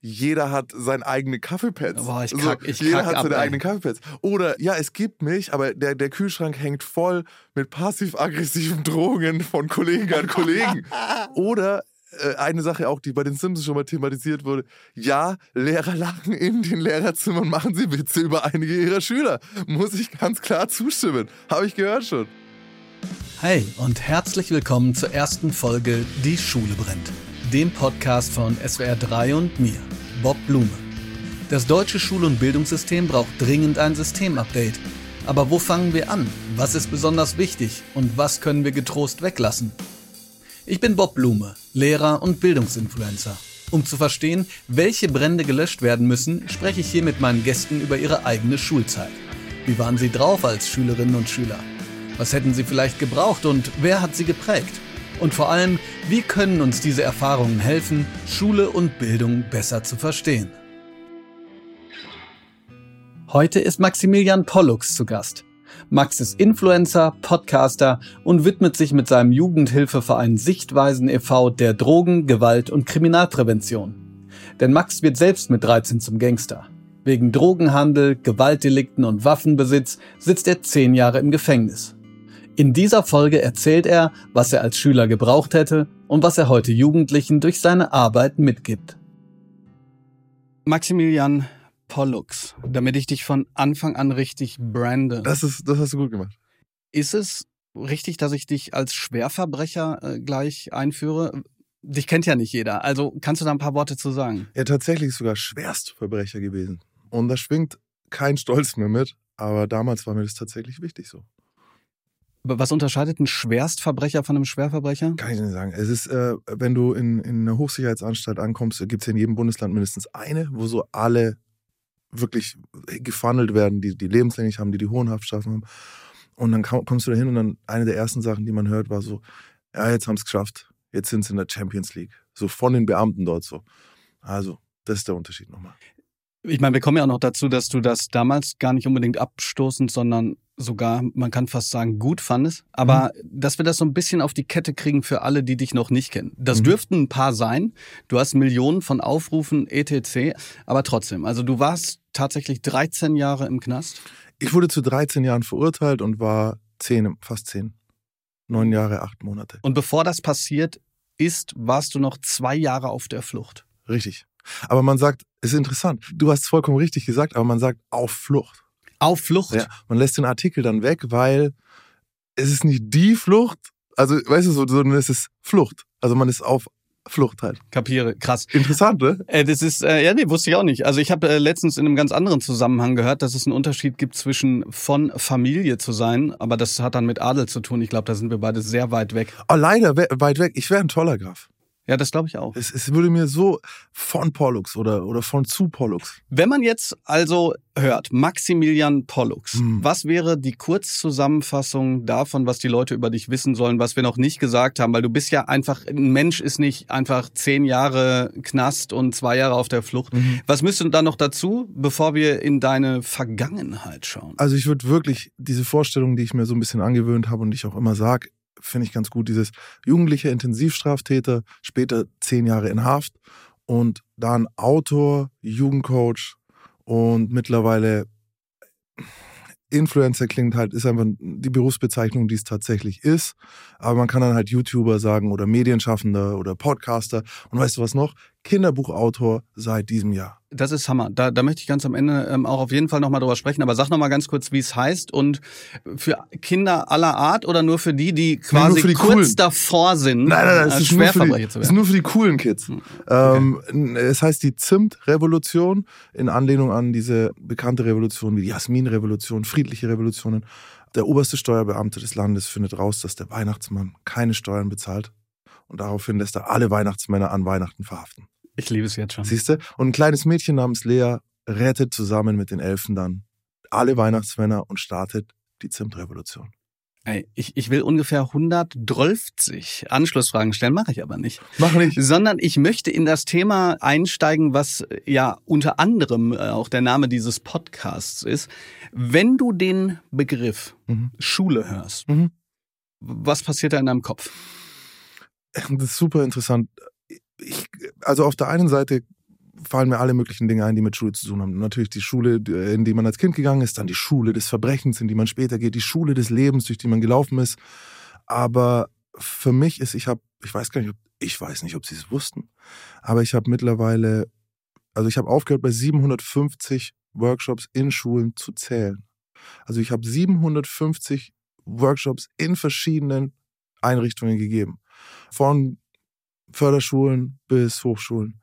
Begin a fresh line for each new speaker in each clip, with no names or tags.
jeder hat seine eigenen Kaffeepads.
Boah, ich kack- ich
jeder
kack
hat
ab,
seine
ey.
eigenen Kaffeepads. Oder ja, es gibt Milch, aber der, der Kühlschrank hängt voll mit passiv-aggressiven Drohungen von Kollegen an Kollegen. Oder äh, eine Sache auch, die bei den Simpsons schon mal thematisiert wurde. Ja, Lehrer lachen in den Lehrerzimmern, machen sie Witze über einige ihrer Schüler. Muss ich ganz klar zustimmen. Habe ich gehört schon.
Hey und herzlich willkommen zur ersten Folge Die Schule brennt, dem Podcast von SWR 3 und mir, Bob Blume. Das deutsche Schul- und Bildungssystem braucht dringend ein Systemupdate. Aber wo fangen wir an? Was ist besonders wichtig und was können wir getrost weglassen? Ich bin Bob Blume, Lehrer und Bildungsinfluencer. Um zu verstehen, welche Brände gelöscht werden müssen, spreche ich hier mit meinen Gästen über ihre eigene Schulzeit. Wie waren sie drauf als Schülerinnen und Schüler? Was hätten sie vielleicht gebraucht und wer hat sie geprägt? Und vor allem, wie können uns diese Erfahrungen helfen, Schule und Bildung besser zu verstehen? Heute ist Maximilian Pollux zu Gast. Max ist Influencer, Podcaster und widmet sich mit seinem Jugendhilfeverein Sichtweisen e.V. der Drogen-, Gewalt- und Kriminalprävention. Denn Max wird selbst mit 13 zum Gangster. Wegen Drogenhandel, Gewaltdelikten und Waffenbesitz sitzt er zehn Jahre im Gefängnis. In dieser Folge erzählt er, was er als Schüler gebraucht hätte und was er heute Jugendlichen durch seine Arbeit mitgibt. Maximilian Pollux, damit ich dich von Anfang an richtig brande.
Das, ist, das hast du gut gemacht.
Ist es richtig, dass ich dich als Schwerverbrecher äh, gleich einführe? Dich kennt ja nicht jeder. Also kannst du da ein paar Worte zu sagen?
Ja, tatsächlich sogar Schwerstverbrecher gewesen. Und da schwingt kein Stolz mehr mit. Aber damals war mir das tatsächlich wichtig so.
Was unterscheidet ein Schwerstverbrecher von einem Schwerverbrecher?
Kann ich nicht sagen. Es ist, äh, wenn du in, in eine Hochsicherheitsanstalt ankommst, gibt es in jedem Bundesland mindestens eine, wo so alle wirklich gefunnelt werden, die, die lebenslänglich haben, die die hohen Haftstrafen haben. Und dann kommst du da hin und dann eine der ersten Sachen, die man hört, war so, ja, jetzt haben es geschafft. Jetzt sind sie in der Champions League. So von den Beamten dort so. Also, das ist der Unterschied nochmal.
Ich meine, wir kommen ja auch noch dazu, dass du das damals gar nicht unbedingt abstoßend, sondern sogar, man kann fast sagen, gut fandest. Aber dass wir das so ein bisschen auf die Kette kriegen für alle, die dich noch nicht kennen. Das
Mhm.
dürften ein paar sein. Du hast Millionen von Aufrufen, etc. Aber trotzdem, also du warst tatsächlich 13 Jahre im Knast.
Ich wurde zu 13 Jahren verurteilt und war 10, fast 10. Neun Jahre, acht Monate.
Und bevor das passiert ist, warst du noch zwei Jahre auf der Flucht.
Richtig. Aber man sagt, ist interessant, du hast es vollkommen richtig gesagt, aber man sagt auf Flucht.
Auf Flucht?
Ja, man lässt den Artikel dann weg, weil es ist nicht die Flucht, also weißt du so, sondern es ist Flucht. Also man ist auf Flucht halt.
Kapiere, krass.
Interessant, ne?
Äh, das ist, äh, ja, nee, wusste ich auch nicht. Also ich habe äh, letztens in einem ganz anderen Zusammenhang gehört, dass es einen Unterschied gibt zwischen von Familie zu sein, aber das hat dann mit Adel zu tun. Ich glaube, da sind wir beide sehr weit weg.
Oh, leider we weit weg. Ich wäre ein toller Graf.
Ja, das glaube ich auch.
Es, es würde mir so von Pollux oder, oder von zu Pollux.
Wenn man jetzt also hört, Maximilian Pollux,
Hm.
was wäre die Kurzzusammenfassung davon, was die Leute über dich wissen sollen, was wir noch nicht gesagt haben? Weil du bist ja einfach, ein Mensch ist nicht einfach zehn Jahre Knast und zwei Jahre auf der Flucht. Was müsste da noch dazu, bevor wir in deine Vergangenheit schauen?
Also ich würde wirklich diese Vorstellung, die ich mir so ein bisschen angewöhnt habe und die ich auch immer sage, finde ich ganz gut, dieses jugendliche Intensivstraftäter, später zehn Jahre in Haft und dann Autor, Jugendcoach und mittlerweile Influencer klingt halt, ist einfach die Berufsbezeichnung, die es tatsächlich ist. Aber man kann dann halt YouTuber sagen oder Medienschaffender oder Podcaster. Und weißt du was noch? Kinderbuchautor seit diesem Jahr.
Das ist Hammer. Da, da möchte ich ganz am Ende ähm, auch auf jeden Fall nochmal drüber sprechen. Aber sag nochmal ganz kurz, wie es heißt. Und für Kinder aller Art oder nur für die, die quasi
die
kurz
Coolen.
davor sind,
Nein, nein, nein, es
als
ist nur, für die,
zu
es ist
werden?
nur für die coolen Kids.
Hm,
Ähm, es heißt die Zimt-Revolution in Anlehnung an diese bekannte Revolution wie die Jasmin-Revolution, friedliche Revolutionen. Der oberste Steuerbeamte des Landes findet raus, dass der Weihnachtsmann keine Steuern bezahlt. Und daraufhin lässt er alle Weihnachtsmänner an Weihnachten verhaften.
Ich liebe es jetzt schon.
Siehst du? Und ein kleines Mädchen namens Lea rettet zusammen mit den Elfen dann alle Weihnachtsmänner und startet die Zimt-Revolution.
Ey, ich, ich will ungefähr 112 Anschlussfragen stellen, mache ich aber nicht.
Mach nicht.
Sondern ich möchte in das Thema einsteigen, was äh, ja unter anderem äh, auch der Name dieses Podcasts ist. Wenn du den Begriff
Mhm.
Schule hörst,
Mhm.
was passiert da in deinem Kopf?
Das ist super interessant. Ich, also auf der einen Seite fallen mir alle möglichen Dinge ein, die mit Schule zu tun haben. Natürlich die Schule, in die man als Kind gegangen ist, dann die Schule des Verbrechens, in die man später geht, die Schule des Lebens, durch die man gelaufen ist. Aber für mich ist, ich habe, ich weiß gar nicht, ob, ich weiß nicht, ob sie es wussten, aber ich habe mittlerweile, also ich habe aufgehört bei 750 Workshops in Schulen zu zählen. Also ich habe 750 Workshops in verschiedenen Einrichtungen gegeben. Von Förderschulen bis Hochschulen.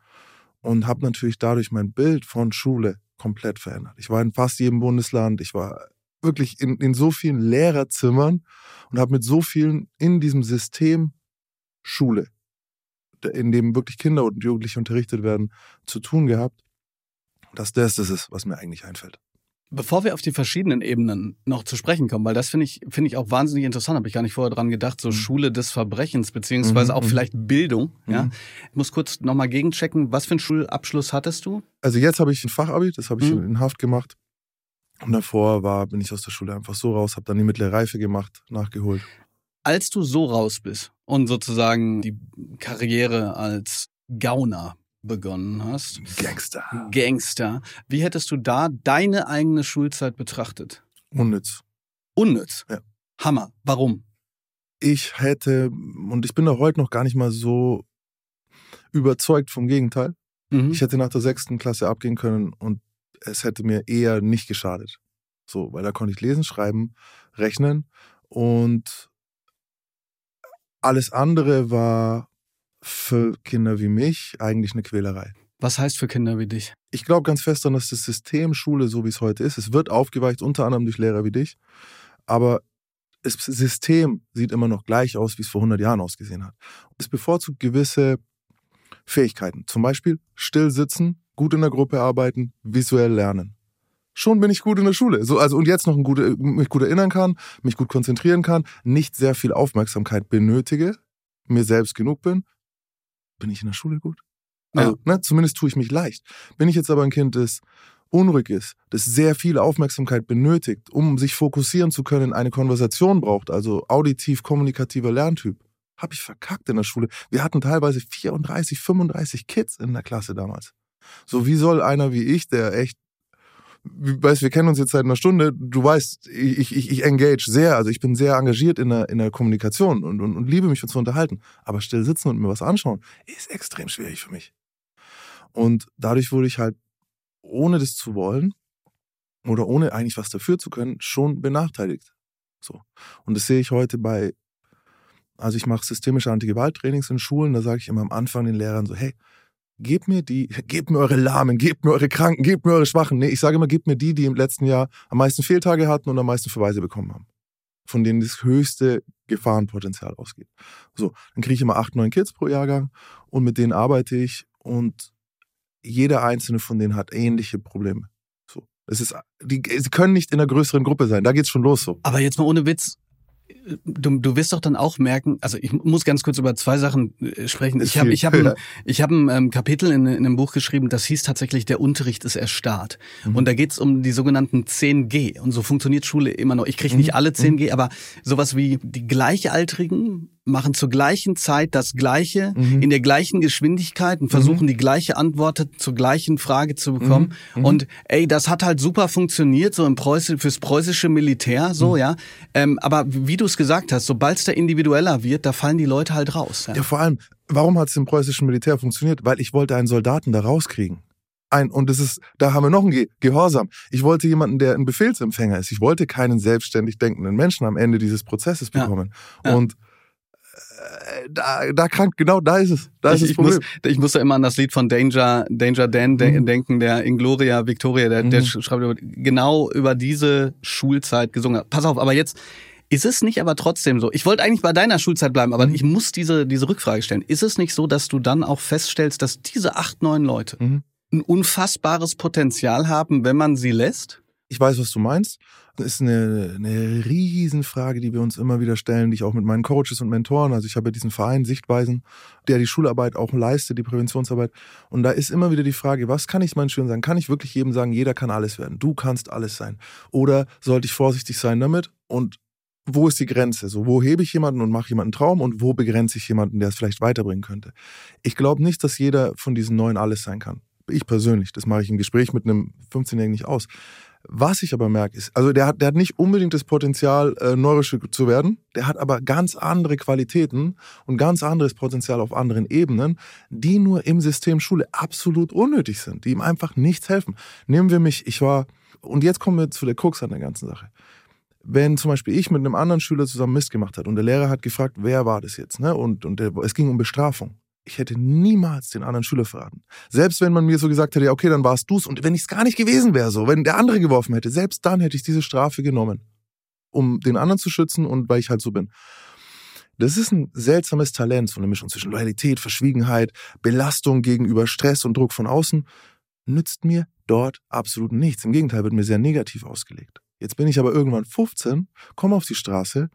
Und habe natürlich dadurch mein Bild von Schule komplett verändert. Ich war in fast jedem Bundesland. Ich war wirklich in, in so vielen Lehrerzimmern und habe mit so vielen in diesem System Schule, in dem wirklich Kinder und Jugendliche unterrichtet werden, zu tun gehabt, dass das das ist, was mir eigentlich einfällt.
Bevor wir auf die verschiedenen Ebenen noch zu sprechen kommen, weil das finde ich, finde ich auch wahnsinnig interessant, habe ich gar nicht vorher dran gedacht, so mhm. Schule des Verbrechens, beziehungsweise mhm. auch mhm. vielleicht Bildung. Mhm. Ja. Ich muss kurz nochmal gegenchecken, was für einen Schulabschluss hattest du?
Also jetzt habe ich ein Fachabi, das habe ich mhm. in Haft gemacht. Und davor war, bin ich aus der Schule einfach so raus, habe dann die mittlere Reife gemacht, nachgeholt.
Als du so raus bist und sozusagen die Karriere als Gauner begonnen hast.
Gangster.
Gangster. Wie hättest du da deine eigene Schulzeit betrachtet?
Unnütz.
Unnütz?
Ja.
Hammer. Warum?
Ich hätte, und ich bin da heute noch gar nicht mal so überzeugt vom Gegenteil. Mhm. Ich hätte nach der sechsten Klasse abgehen können und es hätte mir eher nicht geschadet. So, weil da konnte ich lesen, schreiben, rechnen und alles andere war für Kinder wie mich eigentlich eine Quälerei.
Was heißt für Kinder wie dich?
Ich glaube ganz fest daran, dass das System Schule, so wie es heute ist, es wird aufgeweicht, unter anderem durch Lehrer wie dich, aber das System sieht immer noch gleich aus, wie es vor 100 Jahren ausgesehen hat. Es bevorzugt gewisse Fähigkeiten, zum Beispiel still sitzen, gut in der Gruppe arbeiten, visuell lernen. Schon bin ich gut in der Schule. So, also und jetzt noch ein gute, mich gut erinnern kann, mich gut konzentrieren kann, nicht sehr viel Aufmerksamkeit benötige, mir selbst genug bin, bin ich in der Schule gut? Also, ja. ne, zumindest tue ich mich leicht. Bin ich jetzt aber ein Kind, das unruhig ist, das sehr viel Aufmerksamkeit benötigt, um sich fokussieren zu können, eine Konversation braucht, also auditiv kommunikativer Lerntyp, habe ich verkackt in der Schule. Wir hatten teilweise 34, 35 Kids in der Klasse damals. So, wie soll einer wie ich, der echt weißt, wir kennen uns jetzt seit einer Stunde, du weißt, ich, ich, ich engage sehr, also ich bin sehr engagiert in der, in der Kommunikation und, und, und liebe mich zu unterhalten. Aber still sitzen und mir was anschauen, ist extrem schwierig für mich. Und dadurch wurde ich halt, ohne das zu wollen oder ohne eigentlich was dafür zu können, schon benachteiligt. So. Und das sehe ich heute bei, also ich mache systemische Antigewalttrainings in Schulen, da sage ich immer am Anfang den Lehrern so, hey, gebt mir die, gebt mir eure Lahmen, gebt mir eure Kranken, gebt mir eure Schwachen. Nee, ich sage immer, gebt mir die, die im letzten Jahr am meisten Fehltage hatten und am meisten Verweise bekommen haben. Von denen das höchste Gefahrenpotenzial ausgeht. So, dann kriege ich immer acht, neun Kids pro Jahrgang und mit denen arbeite ich und jeder einzelne von denen hat ähnliche Probleme. So. Es ist, die, sie können nicht in einer größeren Gruppe sein. Da geht's schon los so.
Aber jetzt mal ohne Witz, du, du wirst doch dann auch merken, also ich muss ganz kurz über zwei Sachen äh, sprechen. Ich habe ich hab ein, ich hab ein ähm, Kapitel in, in einem Buch geschrieben, das hieß tatsächlich, der Unterricht ist erstarrt. Mhm. Und da geht's um die sogenannten 10G. Und so funktioniert Schule immer noch. Ich kriege nicht mhm. alle 10G, mhm. aber sowas wie die Gleichaltrigen machen zur gleichen Zeit das Gleiche, mhm. in der gleichen Geschwindigkeit und versuchen mhm. die gleiche Antwort zur gleichen Frage zu bekommen. Mhm. mhm. Und ey, das hat halt super funktioniert, so im Preuß fürs preußische Militär, so, ja. Ähm, aber wie du es gesagt hast, sobald es da individueller wird, da fallen die Leute halt raus.
Ja, ja vor allem, warum hat es im preußischen Militär funktioniert? Weil ich wollte einen Soldaten da rauskriegen. Ein, und das ist, da haben wir noch ein Ge Gehorsam. Ich wollte jemanden, der ein Befehlsempfänger ist. Ich wollte keinen selbstständig denkenden Menschen am Ende dieses Prozesses bekommen. Ja. Ja. Und da, da krank, genau da ist es. Da
ich,
ist
ich, muss, ich muss da immer an das Lied von Danger, Danger Dan de mhm. denken, der in Gloria Victoria, der, mhm. der schreibt über, genau über diese Schulzeit gesungen hat. Pass auf, aber jetzt ist es nicht aber trotzdem so? Ich wollte eigentlich bei deiner Schulzeit bleiben, aber mhm. ich muss diese, diese Rückfrage stellen. Ist es nicht so, dass du dann auch feststellst, dass diese acht, neun Leute mhm. ein unfassbares Potenzial haben, wenn man sie lässt?
Ich weiß, was du meinst. Das ist eine, eine Riesenfrage, die wir uns immer wieder stellen, die ich auch mit meinen Coaches und Mentoren, also ich habe ja diesen Verein Sichtweisen, der die Schularbeit auch leistet, die Präventionsarbeit. Und da ist immer wieder die Frage, was kann ich meinen Schülern sagen? Kann ich wirklich jedem sagen, jeder kann alles werden? Du kannst alles sein. Oder sollte ich vorsichtig sein damit? Und wo ist die Grenze? So, wo hebe ich jemanden und mache jemanden Traum und wo begrenze ich jemanden, der es vielleicht weiterbringen könnte? Ich glaube nicht, dass jeder von diesen neuen alles sein kann. Ich persönlich, das mache ich im Gespräch mit einem 15-Jährigen nicht aus. Was ich aber merke, ist, also der hat, der hat nicht unbedingt das Potenzial, äh, neurisch zu werden. Der hat aber ganz andere Qualitäten und ganz anderes Potenzial auf anderen Ebenen, die nur im System Schule absolut unnötig sind, die ihm einfach nichts helfen. Nehmen wir mich, ich war, und jetzt kommen wir zu der Krux an der ganzen Sache. Wenn zum Beispiel ich mit einem anderen Schüler zusammen Mist gemacht hat und der Lehrer hat gefragt, wer war das jetzt, ne? Und, und der, es ging um Bestrafung ich hätte niemals den anderen Schüler verraten. Selbst wenn man mir so gesagt hätte, ja, okay, dann warst du's. Und wenn ich es gar nicht gewesen wäre, so, wenn der andere geworfen hätte, selbst dann hätte ich diese Strafe genommen, um den anderen zu schützen und weil ich halt so bin. Das ist ein seltsames Talent, so eine Mischung zwischen Loyalität, Verschwiegenheit, Belastung gegenüber Stress und Druck von außen, nützt mir dort absolut nichts. Im Gegenteil, wird mir sehr negativ ausgelegt. Jetzt bin ich aber irgendwann 15, komme auf die Straße,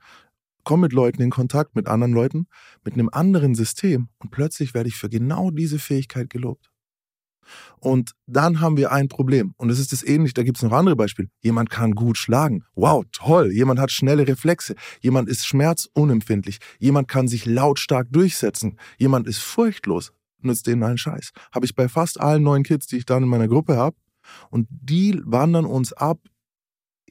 komme mit Leuten in Kontakt, mit anderen Leuten, mit einem anderen System und plötzlich werde ich für genau diese Fähigkeit gelobt. Und dann haben wir ein Problem. Und es ist das ähnlich, da gibt es noch andere Beispiele. Jemand kann gut schlagen. Wow, toll. Jemand hat schnelle Reflexe. Jemand ist schmerzunempfindlich. Jemand kann sich lautstark durchsetzen. Jemand ist furchtlos. Nützt denen einen Scheiß. Habe ich bei fast allen neuen Kids, die ich dann in meiner Gruppe habe. Und die wandern uns ab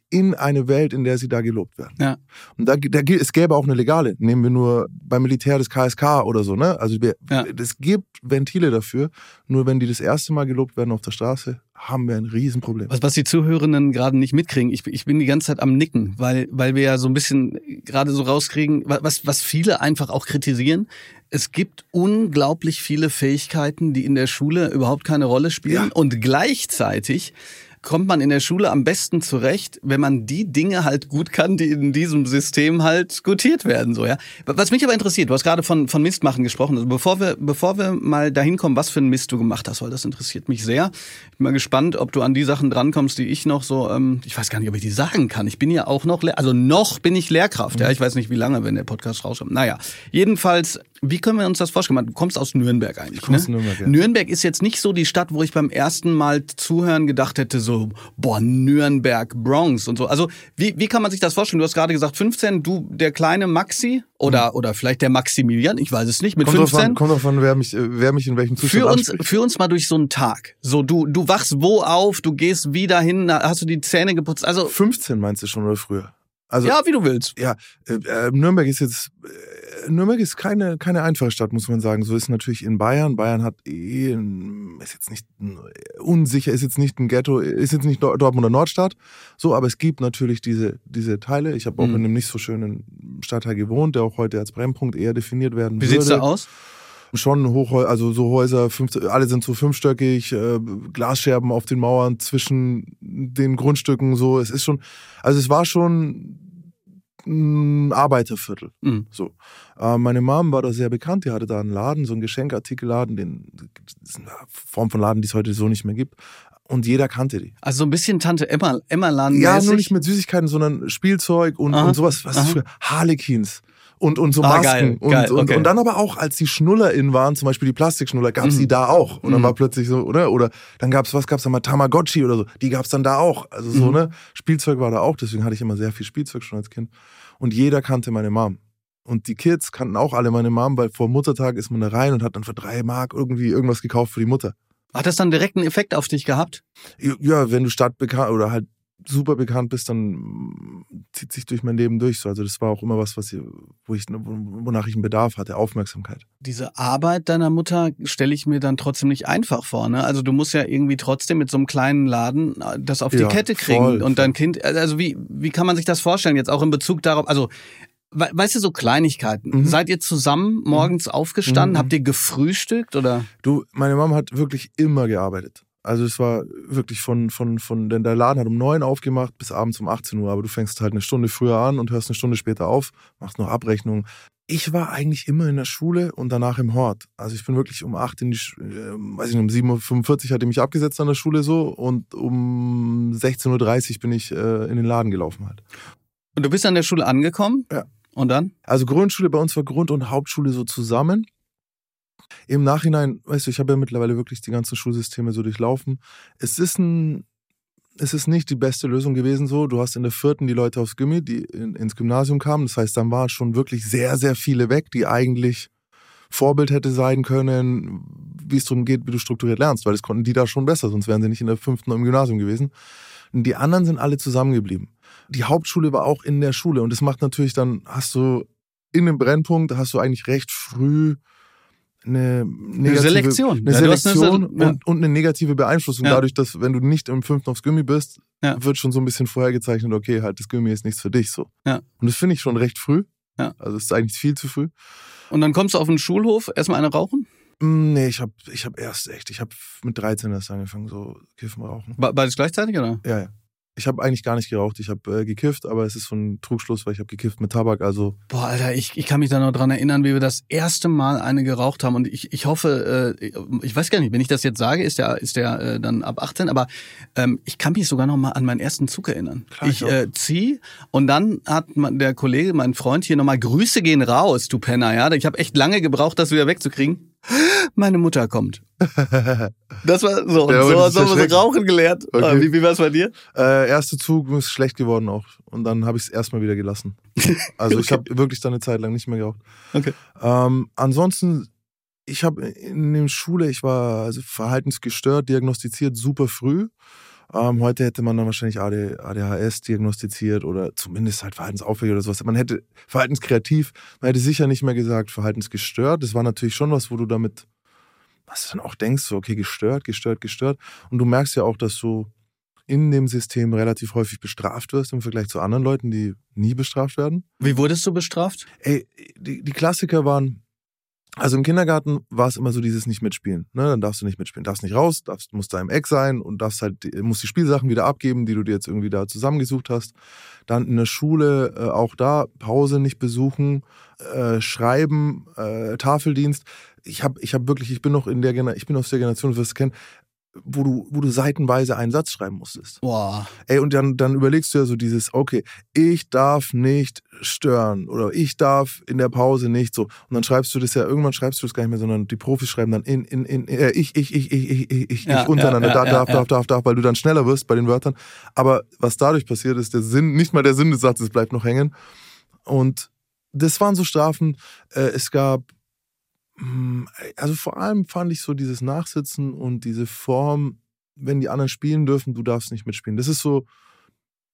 in eine Welt, in der sie da gelobt werden.
Ja.
Und da, da es gäbe auch eine legale. Nehmen wir nur beim Militär des KSK oder so, ne? Also wir, ja. es gibt Ventile dafür. Nur wenn die das erste Mal gelobt werden auf der Straße, haben wir ein Riesenproblem.
Was, was die Zuhörenden gerade nicht mitkriegen, ich, ich bin die ganze Zeit am Nicken, weil, weil wir ja so ein bisschen gerade so rauskriegen, was, was viele einfach auch kritisieren. Es gibt unglaublich viele Fähigkeiten, die in der Schule überhaupt keine Rolle spielen ja. und gleichzeitig kommt man in der Schule am besten zurecht, wenn man die Dinge halt gut kann, die in diesem System halt gutiert werden, so, ja. Was mich aber interessiert, du hast gerade von, von Mistmachen gesprochen. Also bevor wir, bevor wir mal dahin kommen, was für ein Mist du gemacht hast, weil das interessiert mich sehr. Ich bin mal gespannt, ob du an die Sachen drankommst, die ich noch so, ähm, ich weiß gar nicht, ob ich die sagen kann. Ich bin ja auch noch, also noch bin ich Lehrkraft, ja. Mhm. Ich weiß nicht, wie lange, wenn der Podcast rauskommt. Naja, jedenfalls wie können wir uns das vorstellen? Du kommst aus Nürnberg eigentlich. Ich ne? aus Nürnberg, ja. Nürnberg ist jetzt nicht so die Stadt, wo ich beim ersten Mal zuhören gedacht hätte, so, boah, Nürnberg, Bronx und so. Also, wie, wie kann man sich das vorstellen? Du hast gerade gesagt, 15, du, der kleine Maxi oder, mhm. oder vielleicht der Maximilian, ich weiß es nicht, mit
kommt
15.
Drauf an, kommt drauf an, wer mich, wer mich in welchem Zustand
für uns, Für uns mal durch so einen Tag. So, du, du wachst wo auf, du gehst wieder hin, hast du die Zähne geputzt, also.
15 meinst du schon oder früher?
Also, ja, wie du willst.
Ja, äh, äh Nürnberg ist jetzt äh, Nürnberg ist keine keine einfache Stadt, muss man sagen. So ist natürlich in Bayern. Bayern hat eh ist jetzt nicht unsicher, ist jetzt nicht ein Ghetto, ist jetzt nicht Dortmunder Nordstadt. So, aber es gibt natürlich diese diese Teile. Ich habe auch mhm. in einem nicht so schönen Stadtteil gewohnt, der auch heute als Brennpunkt eher definiert werden
wie würde. Wie sieht's da aus?
Schon Hochhäuser, also so Häuser, fünf, alle sind so fünfstöckig, äh, Glasscherben auf den Mauern zwischen den Grundstücken, so. Es ist schon, also es war schon ein Arbeiterviertel. Mhm. So. Äh, meine Mom war da sehr bekannt, die hatte da einen Laden, so einen Geschenkartikelladen, den, das ist eine Form von Laden, die es heute so nicht mehr gibt. Und jeder kannte die.
Also so ein bisschen Tante Emma, Emma Laden.
Ja, nur nicht mit Süßigkeiten, sondern Spielzeug und, und sowas. Was ist für Harlequins? Und, und so Masken. Ah, geil, und, geil, okay. und, und, dann aber auch, als die SchnullerInnen waren, zum Beispiel die Plastikschnuller, gab's mhm. die da auch. Und dann mhm. war plötzlich so, oder? Oder dann gab's, was gab's da mal, Tamagotchi oder so, die gab's dann da auch. Also so, mhm. ne? Spielzeug war da auch, deswegen hatte ich immer sehr viel Spielzeug schon als Kind. Und jeder kannte meine Mom. Und die Kids kannten auch alle meine Mom, weil vor Muttertag ist man da rein und hat dann für drei Mark irgendwie irgendwas gekauft für die Mutter.
Hat das dann direkt einen Effekt auf dich gehabt?
Ja, wenn du stadtbekannt oder halt super bekannt bist, dann zieht sich durch mein Leben durch. Also das war auch immer was, was ich, wo ich, wonach ich einen Bedarf hatte, Aufmerksamkeit.
Diese Arbeit deiner Mutter stelle ich mir dann trotzdem nicht einfach vor. Ne? Also du musst ja irgendwie trotzdem mit so einem kleinen Laden äh, das auf die ja, Kette kriegen voll, und dein Kind. Also wie wie kann man sich das vorstellen jetzt auch in Bezug darauf? Also Weißt du, so Kleinigkeiten. Mhm. Seid ihr zusammen morgens mhm. aufgestanden? Mhm. Habt ihr gefrühstückt oder?
Du, meine Mama hat wirklich immer gearbeitet. Also es war wirklich von, von, von, denn der Laden hat um neun aufgemacht bis abends um 18 Uhr, aber du fängst halt eine Stunde früher an und hörst eine Stunde später auf, machst noch Abrechnungen. Ich war eigentlich immer in der Schule und danach im Hort. Also ich bin wirklich um acht in die, äh, weiß ich nicht, um 7.45 Uhr hatte ich mich abgesetzt an der Schule so und um 16.30 Uhr bin ich äh, in den Laden gelaufen halt.
Und du bist an der Schule angekommen?
Ja.
Und dann?
Also Grundschule, bei uns war Grund- und Hauptschule so zusammen. Im Nachhinein, weißt du, ich habe ja mittlerweile wirklich die ganzen Schulsysteme so durchlaufen. Es ist ein, es ist nicht die beste Lösung gewesen so. Du hast in der vierten die Leute aufs Gimmi, die in, ins Gymnasium kamen. Das heißt, dann waren schon wirklich sehr, sehr viele weg, die eigentlich Vorbild hätte sein können, wie es darum geht, wie du strukturiert lernst, weil das konnten die da schon besser, sonst wären sie nicht in der fünften im Gymnasium gewesen. Und die anderen sind alle zusammengeblieben. Die Hauptschule war auch in der Schule und das macht natürlich dann, hast du in dem Brennpunkt, hast du eigentlich recht früh eine, negative,
eine Selektion,
eine
ja,
Selektion
eine, ja.
und, und, eine negative Beeinflussung.
Ja.
Dadurch, dass wenn du nicht im fünften aufs Gummi bist, wird schon so ein bisschen vorhergezeichnet, okay, halt das Gummi ist nichts für dich so.
Ja.
Und das finde ich schon recht früh.
Ja.
Also es ist eigentlich viel zu früh.
Und dann kommst du auf den Schulhof, erstmal eine rauchen?
Mm, Nee, ich habe ich hab erst echt, ich habe mit 13 erst angefangen, so kiffen, rauchen.
Be- Beides gleichzeitig, oder?
Ja, ja. Ich habe eigentlich gar nicht geraucht, ich habe äh, gekifft, aber es ist so ein Trugschluss, weil ich habe gekifft mit Tabak, also
Boah, Alter, ich, ich kann mich da noch dran erinnern, wie wir das erste Mal eine geraucht haben. Und ich, ich hoffe, äh, ich weiß gar nicht, wenn ich das jetzt sage, ist der, ist der äh, dann ab 18, aber ähm, ich kann mich sogar noch mal an meinen ersten Zug erinnern.
Klar, ich
ich äh, zieh und dann hat man, der Kollege, mein Freund hier nochmal Grüße gehen raus, du Penner, ja. Ich habe echt lange gebraucht, das wieder wegzukriegen. Meine Mutter kommt. Das war so,
Ja,
und
aber
so, so haben wir
erschreckend.
Rauchen gelernt.
Okay.
Wie, wie war es bei dir?
Äh, erste Zug ist schlecht geworden auch. Und dann habe ich es erstmal wieder gelassen. Also ich habe wirklich dann eine Zeit lang nicht mehr geraucht.
Okay.
Ähm, ansonsten, ich habe in der Schule, ich war also verhaltensgestört, diagnostiziert super früh. Ähm, heute hätte man dann wahrscheinlich AD, ADHS diagnostiziert oder zumindest halt verhaltensauffällig oder sowas. Man hätte verhaltenskreativ, man hätte sicher nicht mehr gesagt verhaltensgestört. Das war natürlich schon was, wo du damit, was du dann auch denkst, so, okay, gestört, gestört, gestört. Und du merkst ja auch, dass du in dem System relativ häufig bestraft wirst im Vergleich zu anderen Leuten, die nie bestraft werden.
Wie wurdest du bestraft?
Ey, die, die Klassiker waren, also im Kindergarten war es immer so dieses nicht mitspielen. Ne? Dann darfst du nicht mitspielen, darfst nicht raus, darfst, musst da im Eck sein und darfst halt, musst die Spielsachen wieder abgeben, die du dir jetzt irgendwie da zusammengesucht hast. Dann in der Schule äh, auch da Pause nicht besuchen, äh, schreiben, äh, Tafeldienst. Ich habe ich hab wirklich, ich bin noch in der Generation, ich bin aus der Generation, du wirst es kennen, wo du, wo du seitenweise einen Satz schreiben musstest.
Boah.
Ey, und dann, dann überlegst du ja so dieses, okay, ich darf nicht stören oder ich darf in der Pause nicht so. Und dann schreibst du das ja, irgendwann schreibst du das gar nicht mehr, sondern die Profis schreiben dann in, in, in, äh, ich, ich, ich, ich, ich, ich, ich,
Ja,
ich untereinander,
ja,
da,
ja,
darf,
ja.
darf, darf, darf, weil du dann schneller wirst bei den Wörtern. Aber was dadurch passiert ist, der Sinn, nicht mal der Sinn des Satzes bleibt noch hängen. Und das waren so Strafen. Äh, es gab, also vor allem fand ich so dieses Nachsitzen und diese Form, wenn die anderen spielen dürfen, du darfst nicht mitspielen. Das ist so,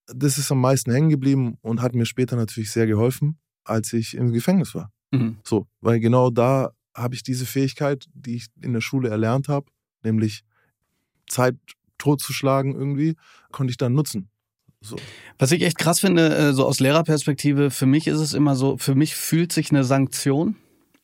das ist am meisten hängen geblieben und hat mir später natürlich sehr geholfen, als ich im Gefängnis war.
Mhm.
So, weil genau da habe ich diese Fähigkeit, die ich in der Schule erlernt habe, nämlich Zeit totzuschlagen irgendwie, konnte ich dann nutzen. So.
Was ich echt krass finde, äh, so aus Lehrerperspektive, für mich ist es immer so, für mich fühlt sich eine Sanktion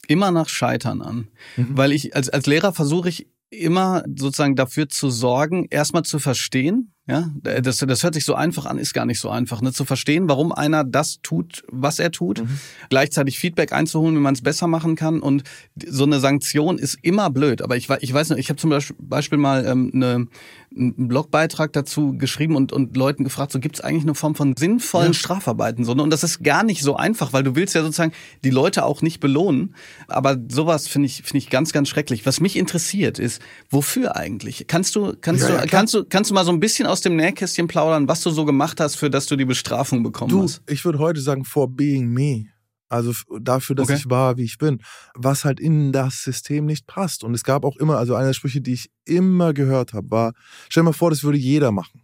immer nach Scheitern an.
Mhm.
Weil ich, als, als Lehrer versuche ich immer sozusagen dafür zu sorgen, erstmal zu verstehen, ja, das, das hört sich so einfach an, ist gar nicht so einfach, ne, zu verstehen, warum einer das tut, was er tut,
Mhm.
gleichzeitig Feedback einzuholen, wie man es besser machen kann und so eine Sanktion ist immer blöd, aber ich, ich weiß nicht, ich habe zum Beispiel, mal ähm, eine, einen Blogbeitrag dazu geschrieben und, und Leuten gefragt, so gibt es eigentlich eine Form von sinnvollen
Ja.
Strafarbeiten, so, ne? und das ist gar nicht so einfach, weil du willst ja sozusagen die Leute auch nicht belohnen, aber sowas finde ich, finde ich ganz, ganz schrecklich. Was mich interessiert ist, wofür eigentlich? Kannst du, kannst
Ja,
du,
ja,
kannst du, kannst du mal so ein bisschen aus dem Nähkästchen plaudern, was du so gemacht hast, für das du die Bestrafung bekommen
Du,
hast?
ich würde heute sagen, for being me. Also dafür, dass
Okay.
ich war, wie ich bin. Was halt in das System nicht passt. Und es gab auch immer, also einer der Sprüche, die ich immer gehört habe, war, stell dir mal vor, das würde jeder machen.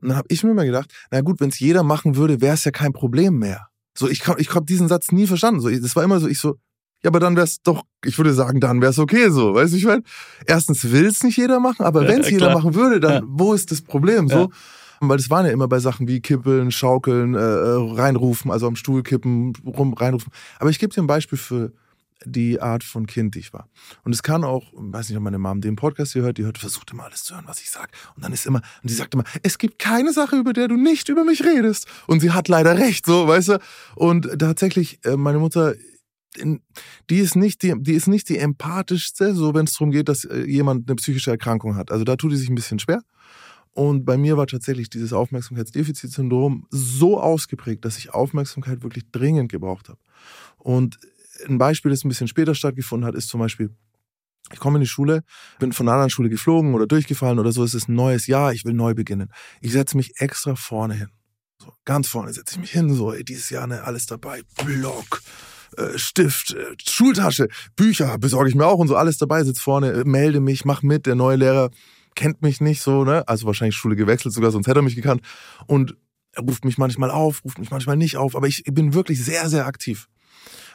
Und dann habe ich mir immer gedacht, na gut, wenn es jeder machen würde, wäre es ja kein Problem mehr. So, ich habe ich hab diesen Satz nie verstanden. So, das war immer so, ich so, ja, aber dann wäre es doch, ich würde sagen, dann wäre es okay so. Weißt du, ich meine, erstens will es nicht jeder machen, aber
Ja,
wenn es jeder machen würde, dann
Ja.
wo ist das Problem? So.
Ja.
Weil das waren ja immer bei Sachen wie Kippeln, Schaukeln, äh, äh, reinrufen, also am Stuhl kippen, rum reinrufen. Aber ich gebe dir ein Beispiel für die Art von Kind, die ich war. Und es kann auch, weiß nicht, ob meine Mom den Podcast hier hört, die hört, versucht immer alles zu hören, was ich sage. Und dann ist immer, und sie sagt immer, es gibt keine Sache, über der du nicht über mich redest. Und sie hat leider recht, so, weißt du? Und tatsächlich, äh, meine Mutter, die ist nicht die, die ist nicht die empathischste, so wenn es darum geht, dass äh, jemand eine psychische Erkrankung hat. Also da tut die sich ein bisschen schwer. Und bei mir war tatsächlich dieses Aufmerksamkeitsdefizitsyndrom so ausgeprägt, dass ich Aufmerksamkeit wirklich dringend gebraucht habe. Und ein Beispiel, das ein bisschen später stattgefunden hat, ist zum Beispiel, ich komme in die Schule, bin von einer anderen Schule geflogen oder durchgefallen oder so, es ist ein neues Jahr, ich will neu beginnen. Ich setze mich extra vorne hin. So, ganz vorne setze ich mich hin, so, ey, dieses Jahr ne, alles dabei, Block, Stift, äh, Schultasche, Bücher besorge ich mir auch und so alles dabei, sitze vorne, äh, melde mich, mach mit, der neue Lehrer kennt mich nicht so, ne? Also wahrscheinlich Schule gewechselt sogar, sonst hätte er mich gekannt. Und er ruft mich manchmal auf, ruft mich manchmal nicht auf, aber ich bin wirklich sehr, sehr aktiv.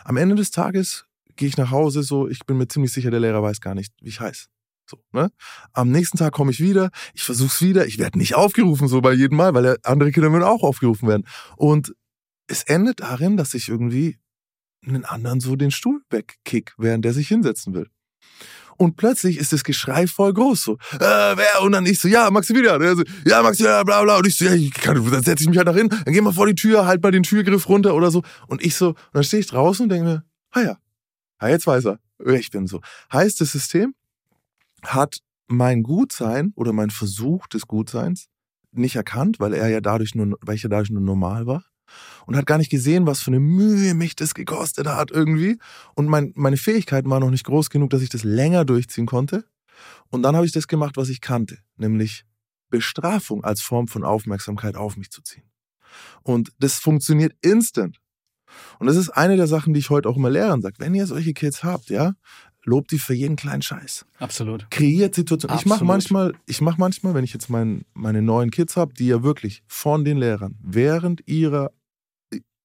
Am Ende des Tages gehe ich nach Hause, so, ich bin mir ziemlich sicher, der Lehrer weiß gar nicht, wie ich heiße. So, ne? Am nächsten Tag komme ich wieder, ich versuch's wieder, ich werde nicht aufgerufen, so bei jedem Mal, weil andere Kinder würden auch aufgerufen werden. Und es endet darin, dass ich irgendwie einen anderen so den Stuhl wegkick, während der sich hinsetzen will. Und plötzlich ist das Geschrei voll groß, so, äh, wer? Und dann ich so, ja, Maximilian. Und so, ja, Maximilian, bla, bla. Und ich so, ja, ich kann, dann setze ich mich halt nach hin, dann geh mal vor die Tür, halt mal den Türgriff runter oder so. Und ich so, und dann stehe ich draußen und denke mir, ah ja, ah, jetzt weiß er, wer ich bin so. Heißt, das System hat mein Gutsein oder mein Versuch des Gutseins nicht erkannt, weil er ja dadurch nur, weil ich ja dadurch nur normal war und hat gar nicht gesehen, was für eine Mühe mich das gekostet hat irgendwie. Und mein, meine Fähigkeiten waren noch nicht groß genug, dass ich das länger durchziehen konnte. Und dann habe ich das gemacht, was ich kannte, nämlich Bestrafung als Form von Aufmerksamkeit auf mich zu ziehen. Und das funktioniert instant. Und das ist eine der Sachen, die ich heute auch immer Lehrern sage. Wenn ihr solche Kids habt, ja, lobt die für jeden kleinen Scheiß.
Absolut.
Kreiert Situationen. Ich mache manchmal, ich mache manchmal, wenn ich jetzt mein, meine neuen Kids habe, die ja wirklich von den Lehrern während ihrer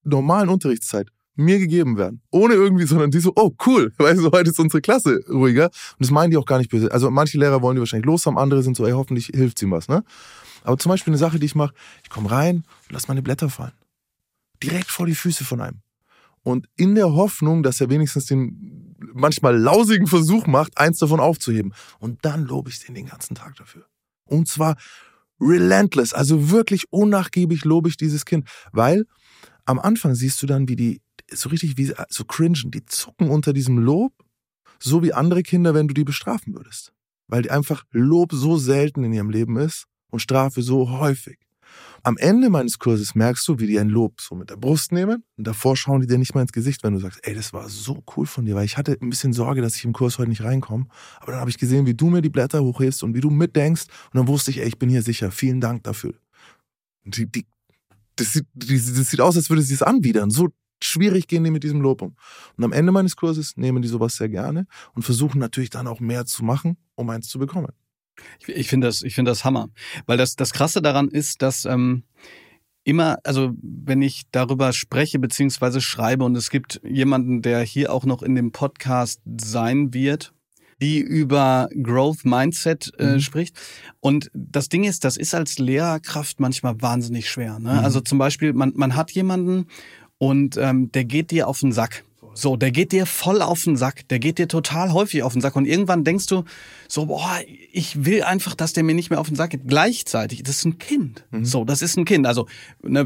normalen Unterrichtszeit mir gegeben werden. Ohne irgendwie, sondern die so, oh cool, weißt du, heute ist unsere Klasse ruhiger. Und das meinen die auch gar nicht böse. Also manche Lehrer wollen die wahrscheinlich los haben, andere sind so, ey, hoffentlich hilft ihm was, ne? Aber zum Beispiel eine Sache, die ich mache, ich komme rein und lass meine Blätter fallen. Direkt vor die Füße von einem. Und in der Hoffnung, dass er wenigstens den manchmal lausigen Versuch macht, eins davon aufzuheben. Und dann lobe ich den den ganzen Tag dafür. Und zwar relentless, also wirklich unnachgiebig lobe ich dieses Kind, weil am Anfang siehst du dann, wie die so richtig wie so cringen, die zucken unter diesem Lob, so wie andere Kinder, wenn du die bestrafen würdest, weil die einfach Lob so selten in ihrem Leben ist und Strafe so häufig. Am Ende meines Kurses merkst du, wie die ein Lob so mit der Brust nehmen und davor schauen die dir nicht mal ins Gesicht, wenn du sagst, ey, das war so cool von dir, weil ich hatte ein bisschen Sorge, dass ich im Kurs heute nicht reinkomme. Aber dann habe ich gesehen, wie du mir die Blätter hochhebst und wie du mitdenkst und dann wusste ich, ey, ich bin hier sicher. Vielen Dank dafür. Die, die das sieht, das sieht aus, als würde sie es anwidern. So schwierig gehen die mit diesem Lob um. Und am Ende meines Kurses nehmen die sowas sehr gerne und versuchen natürlich dann auch mehr zu machen, um eins zu bekommen.
Ich, ich finde das, ich finde das Hammer, weil das das Krasse daran ist, dass ähm, immer, also wenn ich darüber spreche beziehungsweise schreibe und es gibt jemanden, der hier auch noch in dem Podcast sein wird, die über Growth Mindset äh, mhm. spricht. Und das Ding ist, das ist als Lehrkraft manchmal wahnsinnig schwer. Ne? Mhm. Also zum Beispiel, man, man hat jemanden und ähm, der geht dir auf den Sack. So, der geht dir voll auf den Sack. Der geht dir total häufig auf den Sack. Und irgendwann denkst du so, boah, ich will einfach, dass der mir nicht mehr auf den Sack geht. Gleichzeitig, das ist ein Kind. Mhm. So, das ist ein Kind. Also, ne,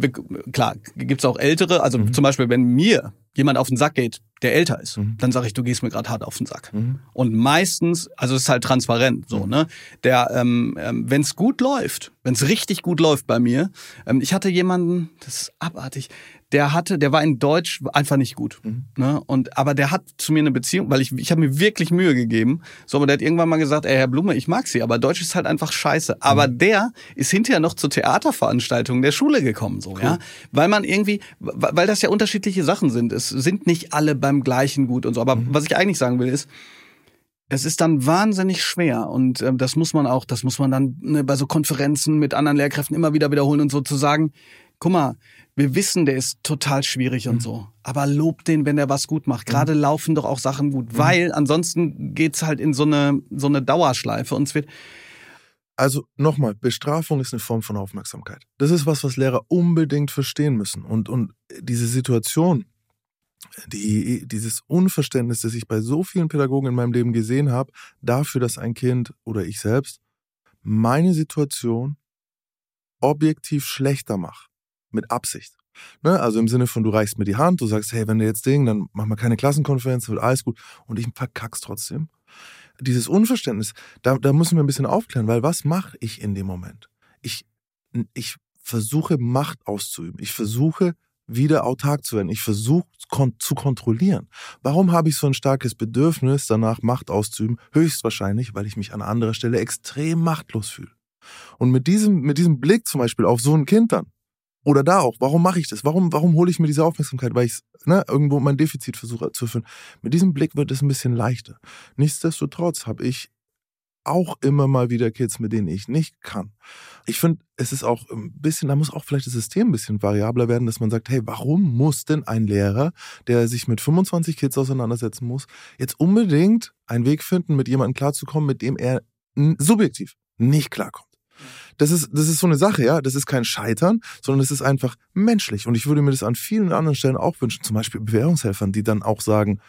klar, gibt's auch Ältere. Also mhm. zum Beispiel, wenn mir jemand auf den Sack geht, der älter ist, mhm. dann sage ich, du gehst mir gerade hart auf den Sack. Mhm. Und meistens, also es ist halt transparent so, mhm. ne? Der, ähm, ähm, wenn es gut läuft, wenn es richtig gut läuft bei mir, ähm, ich hatte jemanden, das ist abartig, der hatte, der war in Deutsch einfach nicht gut. Mhm. Ne? Und aber der hat zu mir eine Beziehung, weil ich, ich habe mir wirklich Mühe gegeben. So, aber der hat irgendwann mal gesagt, ey Herr Blume, ich mag Sie, aber Deutsch ist halt einfach scheiße. Aber mhm. der ist hinterher noch zur Theaterveranstaltung der Schule gekommen, so, cool. ja. Weil man irgendwie, weil das ja unterschiedliche Sachen sind. Es sind nicht alle beim gleichen gut und so. Aber mhm. was ich eigentlich sagen will, ist, es ist dann wahnsinnig schwer und äh, das muss man auch, das muss man dann ne, bei so Konferenzen mit anderen Lehrkräften immer wieder wiederholen und so zu sagen, guck mal, wir wissen, der ist total schwierig und mhm. so. Aber lob den, wenn er was gut macht. Gerade mhm. laufen doch auch Sachen gut, mhm. weil ansonsten geht's halt in so eine, so eine Dauerschleife und es wird.
Also nochmal, Bestrafung ist eine Form von Aufmerksamkeit. Das ist was, was Lehrer unbedingt verstehen müssen. Und, und diese Situation, die, dieses Unverständnis, das ich bei so vielen Pädagogen in meinem Leben gesehen habe, dafür, dass ein Kind oder ich selbst meine Situation objektiv schlechter macht mit Absicht. Ne? Also im Sinne von, du reichst mir die Hand, du sagst, hey, wenn du jetzt Ding, dann machen wir keine Klassenkonferenz, wird alles gut. Und ich verkack's trotzdem. Dieses Unverständnis, da, da müssen wir ein bisschen aufklären, weil was mache ich in dem Moment? Ich, ich versuche Macht auszuüben. Ich versuche wieder autark zu werden. Ich versuche kon zu kontrollieren. Warum habe ich so ein starkes Bedürfnis, danach Macht auszuüben? Höchstwahrscheinlich, weil ich mich an anderer Stelle extrem machtlos fühle. Und mit diesem, mit diesem Blick zum Beispiel auf so ein Kind dann, Oder da auch, warum mache ich das? Warum, warum hole ich mir diese Aufmerksamkeit? Weil ich ne, irgendwo mein Defizit versuche zu erfüllen. Mit diesem Blick wird es ein bisschen leichter. Nichtsdestotrotz habe ich auch immer mal wieder Kids, mit denen ich nicht kann. Ich finde, es ist auch ein bisschen, da muss auch vielleicht das System ein bisschen variabler werden, dass man sagt, hey, warum muss denn ein Lehrer, der sich mit 25 Kids auseinandersetzen muss, jetzt unbedingt einen Weg finden, mit jemandem klarzukommen, mit dem er subjektiv nicht klarkommt? Das ist, das ist so eine Sache, ja. Das ist kein Scheitern, sondern es ist einfach menschlich. Und ich würde mir das an vielen anderen Stellen auch wünschen, zum Beispiel Bewährungshelfern, die dann auch sagen,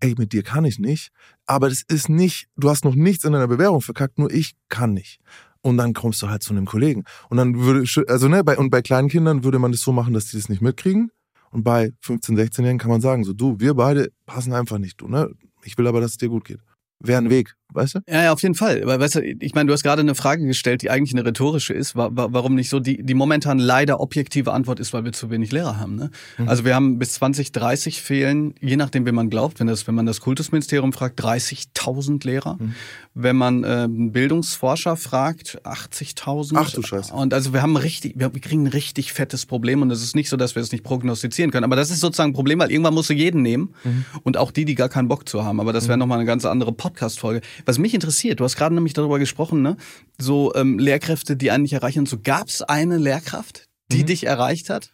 ey, mit dir kann ich nicht, aber das ist nicht, du hast noch nichts in deiner Bewährung verkackt, nur ich kann nicht. Und dann kommst du halt zu einem Kollegen. Und dann würde, also ne, bei, und bei kleinen Kindern würde man das so machen, dass die das nicht mitkriegen. Und bei 15, 16-Jährigen kann man sagen, so, du, wir beide passen einfach nicht, du, ne? Ich will aber, dass es dir gut geht wäre ein Weg, weißt du?
Ja, ja, auf jeden Fall. Aber weißt du, ich meine, du hast gerade eine Frage gestellt, die eigentlich eine rhetorische ist. Warum nicht so? Die, die momentan leider objektive Antwort ist, weil wir zu wenig Lehrer haben. Ne? Mhm. Also wir haben bis 2030 fehlen, je nachdem, wie man glaubt, wenn, das, wenn man das Kultusministerium fragt, 30.000 Lehrer. Mhm. Wenn man äh, Bildungsforscher fragt, 80.000.
Ach du Scheiße.
Und also wir haben richtig, wir, wir kriegen ein richtig fettes Problem und es ist nicht so, dass wir es nicht prognostizieren können. Aber das ist sozusagen ein Problem, weil irgendwann musst du jeden nehmen mhm. und auch die, die gar keinen Bock zu haben. Aber das wäre mhm. nochmal eine ganz andere Podcast-Folge. Was mich interessiert, du hast gerade nämlich darüber gesprochen, ne? So ähm, Lehrkräfte, die einen nicht erreichen. Und so gab es eine Lehrkraft, die mhm. dich erreicht hat?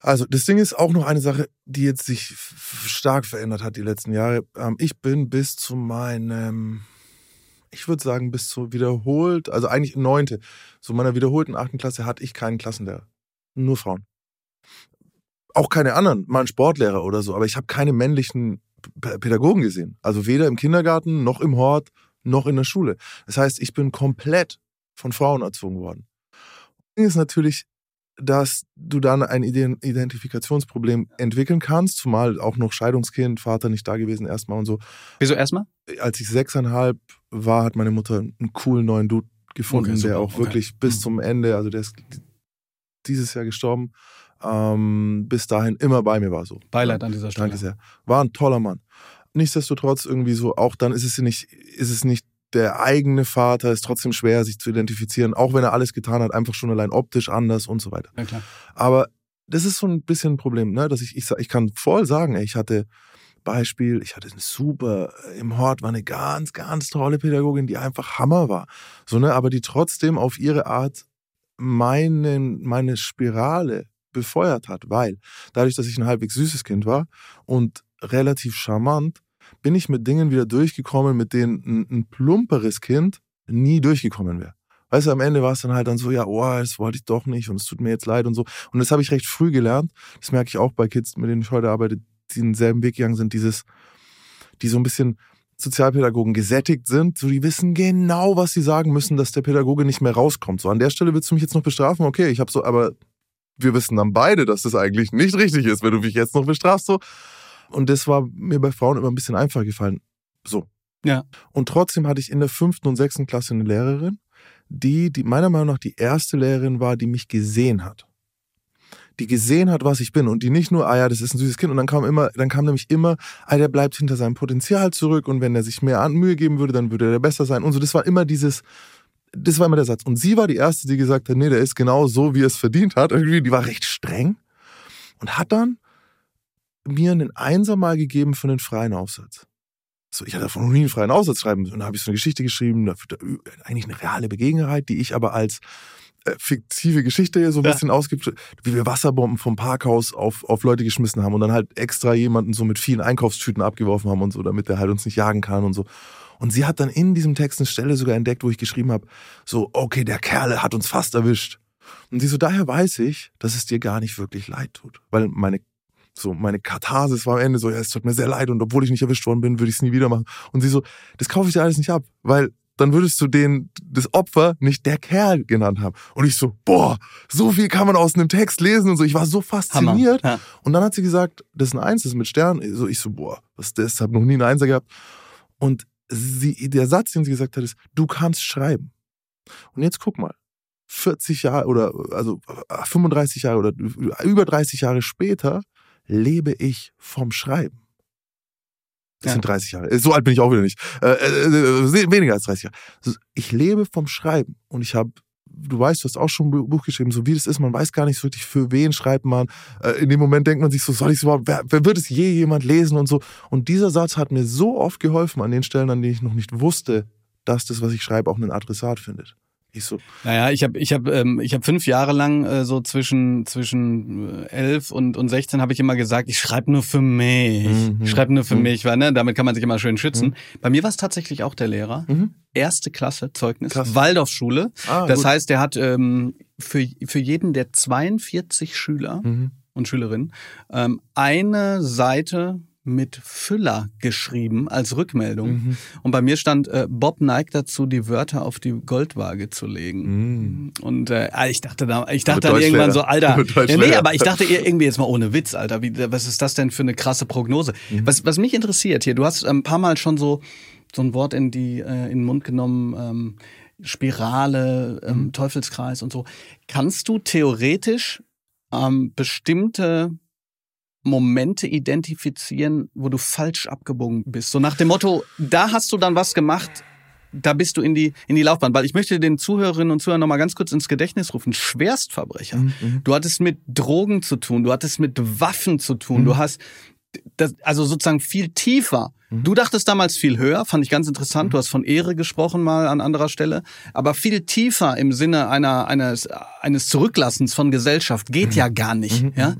Also das Ding ist auch noch eine Sache, die jetzt sich stark verändert hat die letzten Jahre. Ähm, ich bin bis zu meinem, ich würde sagen, bis zu wiederholt, also eigentlich neunte, so meiner wiederholten achten Klasse hatte ich keinen Klassenlehrer. Nur Frauen. Auch keine anderen, mal einen Sportlehrer oder so, aber ich habe keine männlichen Pädagogen gesehen. Also weder im Kindergarten, noch im Hort, noch in der Schule. Das heißt, ich bin komplett von Frauen erzogen worden. Das Ding ist natürlich, dass du dann ein Identifikationsproblem entwickeln kannst, zumal auch noch Scheidungskind, Vater nicht da gewesen erstmal und so.
Wieso erstmal?
Als ich sechseinhalb war, hat meine Mutter einen coolen neuen Dude gefunden, okay, der auch okay. wirklich bis mhm. zum Ende, also der ist dieses Jahr gestorben, ähm, bis dahin immer bei mir war so.
Beileid an dieser Stelle.
Danke sehr. War ein toller Mann. Nichtsdestotrotz irgendwie so, auch dann ist es nicht, ist es nicht der eigene Vater, ist trotzdem schwer, sich zu identifizieren, auch wenn er alles getan hat, einfach schon allein optisch anders und so weiter.
Ja, klar.
Aber das ist so ein bisschen ein Problem, ne? dass ich, ich, ich kann voll sagen, ey, ich hatte Beispiel, ich hatte eine super, im Hort war eine ganz, ganz tolle Pädagogin, die einfach Hammer war. So, ne, aber die trotzdem auf ihre Art meinen, meine Spirale befeuert hat, weil dadurch, dass ich ein halbwegs süßes Kind war und relativ charmant, bin ich mit Dingen wieder durchgekommen, mit denen ein, ein plumperes Kind nie durchgekommen wäre. Weißt du, am Ende war es dann halt dann so, ja, oh, das wollte ich doch nicht und es tut mir jetzt leid und so. Und das habe ich recht früh gelernt. Das merke ich auch bei Kids, mit denen ich heute arbeite, die denselben Weg gegangen sind, dieses, die so ein bisschen Sozialpädagogen gesättigt sind, so die wissen genau, was sie sagen müssen, dass der Pädagoge nicht mehr rauskommt. So an der Stelle willst du mich jetzt noch bestrafen, okay, ich habe so, aber wir wissen dann beide, dass das eigentlich nicht richtig ist, wenn du mich jetzt noch bestrafst. So. Und das war mir bei Frauen immer ein bisschen einfacher gefallen. So.
Ja.
Und trotzdem hatte ich in der fünften und sechsten Klasse eine Lehrerin, die, die meiner Meinung nach die erste Lehrerin war, die mich gesehen hat. Die gesehen hat, was ich bin und die nicht nur, ah ja, das ist ein süßes Kind und dann kam immer, dann kam nämlich immer, ah, der bleibt hinter seinem Potenzial zurück und wenn er sich mehr Mühe geben würde, dann würde er besser sein und so. Das war immer dieses, das war immer der Satz. Und sie war die Erste, die gesagt hat, nee, der ist genau so, wie er es verdient hat. Irgendwie, die war recht streng und hat dann mir einen Einser mal gegeben für einen freien Aufsatz. So, ich hatte davon noch nie einen freien Aufsatz schreiben müssen. Und dann habe ich so eine Geschichte geschrieben, eigentlich eine reale Begebenheit, die ich aber als äh, fiktive Geschichte hier so ein ja. bisschen ausgibt, wie wir Wasserbomben vom Parkhaus auf, auf Leute geschmissen haben und dann halt extra jemanden so mit vielen Einkaufstüten abgeworfen haben und so, damit der halt uns nicht jagen kann und so. Und sie hat dann in diesem Text eine Stelle sogar entdeckt, wo ich geschrieben habe, so, okay, der Kerl hat uns fast erwischt. Und sie so, daher weiß ich, dass es dir gar nicht wirklich leid tut. Weil meine, so, meine Katharsis war am Ende so, ja, es tut mir sehr leid und obwohl ich nicht erwischt worden bin, würde ich es nie wieder machen. Und sie so, das kaufe ich dir alles nicht ab, weil dann würdest du den, das Opfer nicht der Kerl genannt haben. Und ich so, boah, so viel kann man aus einem Text lesen und so. Ich war so fasziniert. Ja. Und dann hat sie gesagt, das ist ein Eins, das ist mit Stern. So, ich so, boah, was ist das? Hab noch nie einen Einser gehabt. Und sie, der Satz, den sie gesagt hat, ist, du kannst schreiben. Und jetzt guck mal, 40 Jahre oder also 35 Jahre oder über 30 Jahre später lebe ich vom Schreiben. Das ja. sind 30 Jahre. So alt bin ich auch wieder nicht. Äh, äh, äh weniger als 30 Jahre. Ich lebe vom Schreiben und ich habe du weißt, du hast auch schon ein Buch geschrieben, so wie das ist, man weiß gar nicht so richtig, für wen schreibt man. Äh, in dem Moment denkt man sich so, soll ich es überhaupt, wer, wer wird es je jemand lesen und so. Und dieser Satz hat mir so oft geholfen an den Stellen, an denen ich noch nicht wusste, dass das, was ich schreibe, auch einen Adressat findet.
Ich so. Naja, ich habe ich hab, ähm, ich hab fünf Jahre lang äh, so zwischen zwischen äh, elf und und 16 habe ich immer gesagt, ich schreibe nur für mich. Mhm. Ich schreibe nur für mhm. mich, weil ne, damit kann man sich immer schön schützen. Mhm. Bei mir war es tatsächlich auch der Lehrer. Mhm. Erste Klasse Zeugnis, Krass. Waldorfschule. Ah, das gut. heißt, der hat ähm, für für jeden der 42 Schüler mhm. und Schülerinnen ähm, eine Seite mit Füller geschrieben als Rückmeldung. Mhm. Und bei mir stand, äh, Bob neigt dazu, die Wörter auf die Goldwaage zu legen. Mhm. Und äh, ah, ich dachte da, ich dachte dann irgendwann so, Alter, ja, nee, aber ich dachte irgendwie jetzt mal ohne Witz, Alter, wie, was ist das denn für eine krasse Prognose? Mhm. Was, was mich interessiert hier, du hast ein paar Mal schon so so ein Wort in die äh, in den Mund genommen. Ähm, Spirale, ähm, mhm. Teufelskreis und so. Kannst du theoretisch ähm, bestimmte Momente identifizieren, wo du falsch abgebogen bist. So nach dem Motto, da hast du dann was gemacht, da bist du in die, in die Laufbahn. Weil ich möchte den Zuhörerinnen und Zuhörern nochmal ganz kurz ins Gedächtnis rufen. Schwerstverbrecher. Mhm, mhm. Du hattest mit Drogen zu tun, du hattest mit Waffen zu tun, mhm. du hast das, also sozusagen viel tiefer. Mhm. Du dachtest damals viel höher, fand ich ganz interessant. Mhm. Du hast von Ehre gesprochen mal an anderer Stelle, aber viel tiefer im Sinne einer eines eines Zurücklassens von Gesellschaft geht mhm. ja gar nicht. Ja,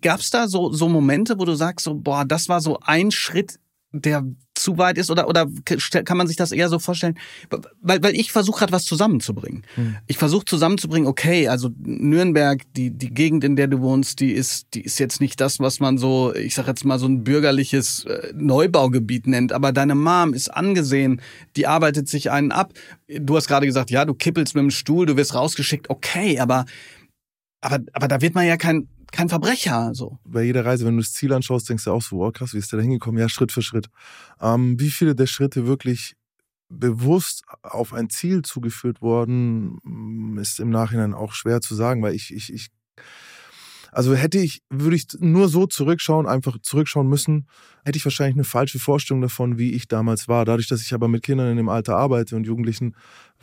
Gab es da so, so Momente, wo du sagst, so, boah, das war so ein Schritt, der zu weit ist? Oder, oder kann man sich das eher so vorstellen? Weil, weil ich versuche gerade was zusammenzubringen. Hm. Ich versuche zusammenzubringen, okay, also Nürnberg, die, die Gegend, in der du wohnst, die ist, die ist jetzt nicht das, was man so, ich sag jetzt mal, so ein bürgerliches äh, Neubaugebiet nennt, aber deine Mom ist angesehen, die arbeitet sich einen ab. Du hast gerade gesagt, ja, du kippelst mit dem Stuhl, du wirst rausgeschickt, okay, aber aber, aber da wird man ja kein, kein Verbrecher. So.
Bei jeder Reise, wenn du das Ziel anschaust, denkst du auch so, oh krass, wie ist der da hingekommen? Ja, Schritt für Schritt. Ähm, wie viele der Schritte wirklich bewusst auf ein Ziel zugeführt worden, mm, ist im Nachhinein auch schwer zu sagen, weil ich, ich, ich also hätte ich, würde ich nur so zurückschauen, einfach zurückschauen müssen, hätte ich wahrscheinlich eine falsche Vorstellung davon, wie ich damals war. Dadurch, dass ich aber mit Kindern in dem Alter arbeite und Jugendlichen,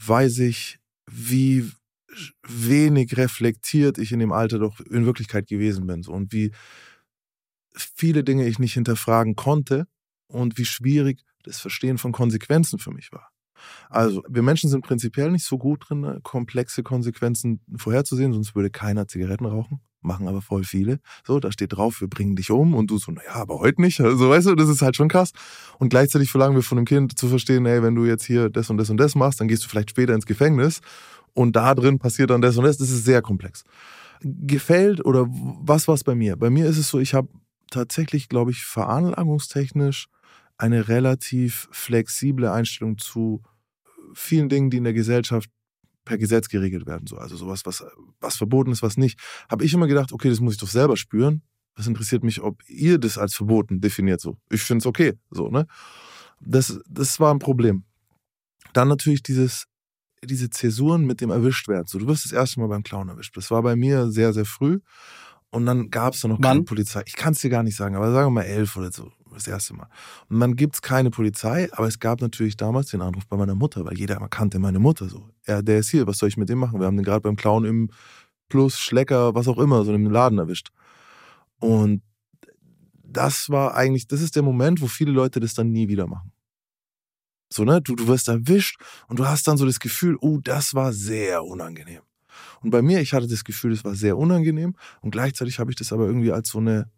weiß ich, wie wenig reflektiert ich in dem Alter doch in Wirklichkeit gewesen bin. So. Und wie viele Dinge ich nicht hinterfragen konnte und wie schwierig das Verstehen von Konsequenzen für mich war. Also, wir Menschen sind prinzipiell nicht so gut drin, ne, komplexe Konsequenzen vorherzusehen, sonst würde keiner Zigaretten rauchen. Machen aber voll viele. So, da steht drauf, wir bringen dich um und du so, naja, aber heute nicht. Also, weißt du, das ist halt schon krass. Und gleichzeitig verlangen wir von dem Kind zu verstehen, ey, wenn du jetzt hier das und das und das machst, dann gehst du vielleicht später ins Gefängnis und da drin passiert dann das und das. Das ist sehr komplex. Gefällt oder was war es bei mir? Bei mir ist es so, ich habe tatsächlich, glaube ich, veranlagungstechnisch eine relativ flexible Einstellung zu vielen Dingen, die in der Gesellschaft per Gesetz geregelt werden. So. Also sowas, was, was verboten ist, was nicht. Habe ich immer gedacht, okay, das muss ich doch selber spüren. Das interessiert mich, ob ihr das als verboten definiert. So. Ich finde es okay. So, ne? Das, das war ein Problem. Dann natürlich dieses diese Zäsuren mit dem Erwischtwerden. So, du wirst das erste Mal beim Clown erwischt. Das war bei mir sehr, sehr früh. Und dann gab es da noch Wann? keine Polizei. Ich kann es dir gar nicht sagen, aber sagen wir mal elf oder so, das erste Mal. Und dann gibt es keine Polizei, aber es gab natürlich damals den Anruf bei meiner Mutter, weil jeder kannte meine Mutter so. Ja, der ist hier, was soll ich mit dem machen? Wir haben den gerade beim Clown im Plus, Schlecker, was auch immer, so im Laden erwischt. Und das war eigentlich, das ist der Moment, wo viele Leute das dann nie wieder machen. So, ne? Du, du wirst erwischt und du hast dann so das Gefühl, oh, das war sehr unangenehm. Und bei mir, ich hatte das Gefühl, das war sehr unangenehm und gleichzeitig habe ich das aber irgendwie als so eine,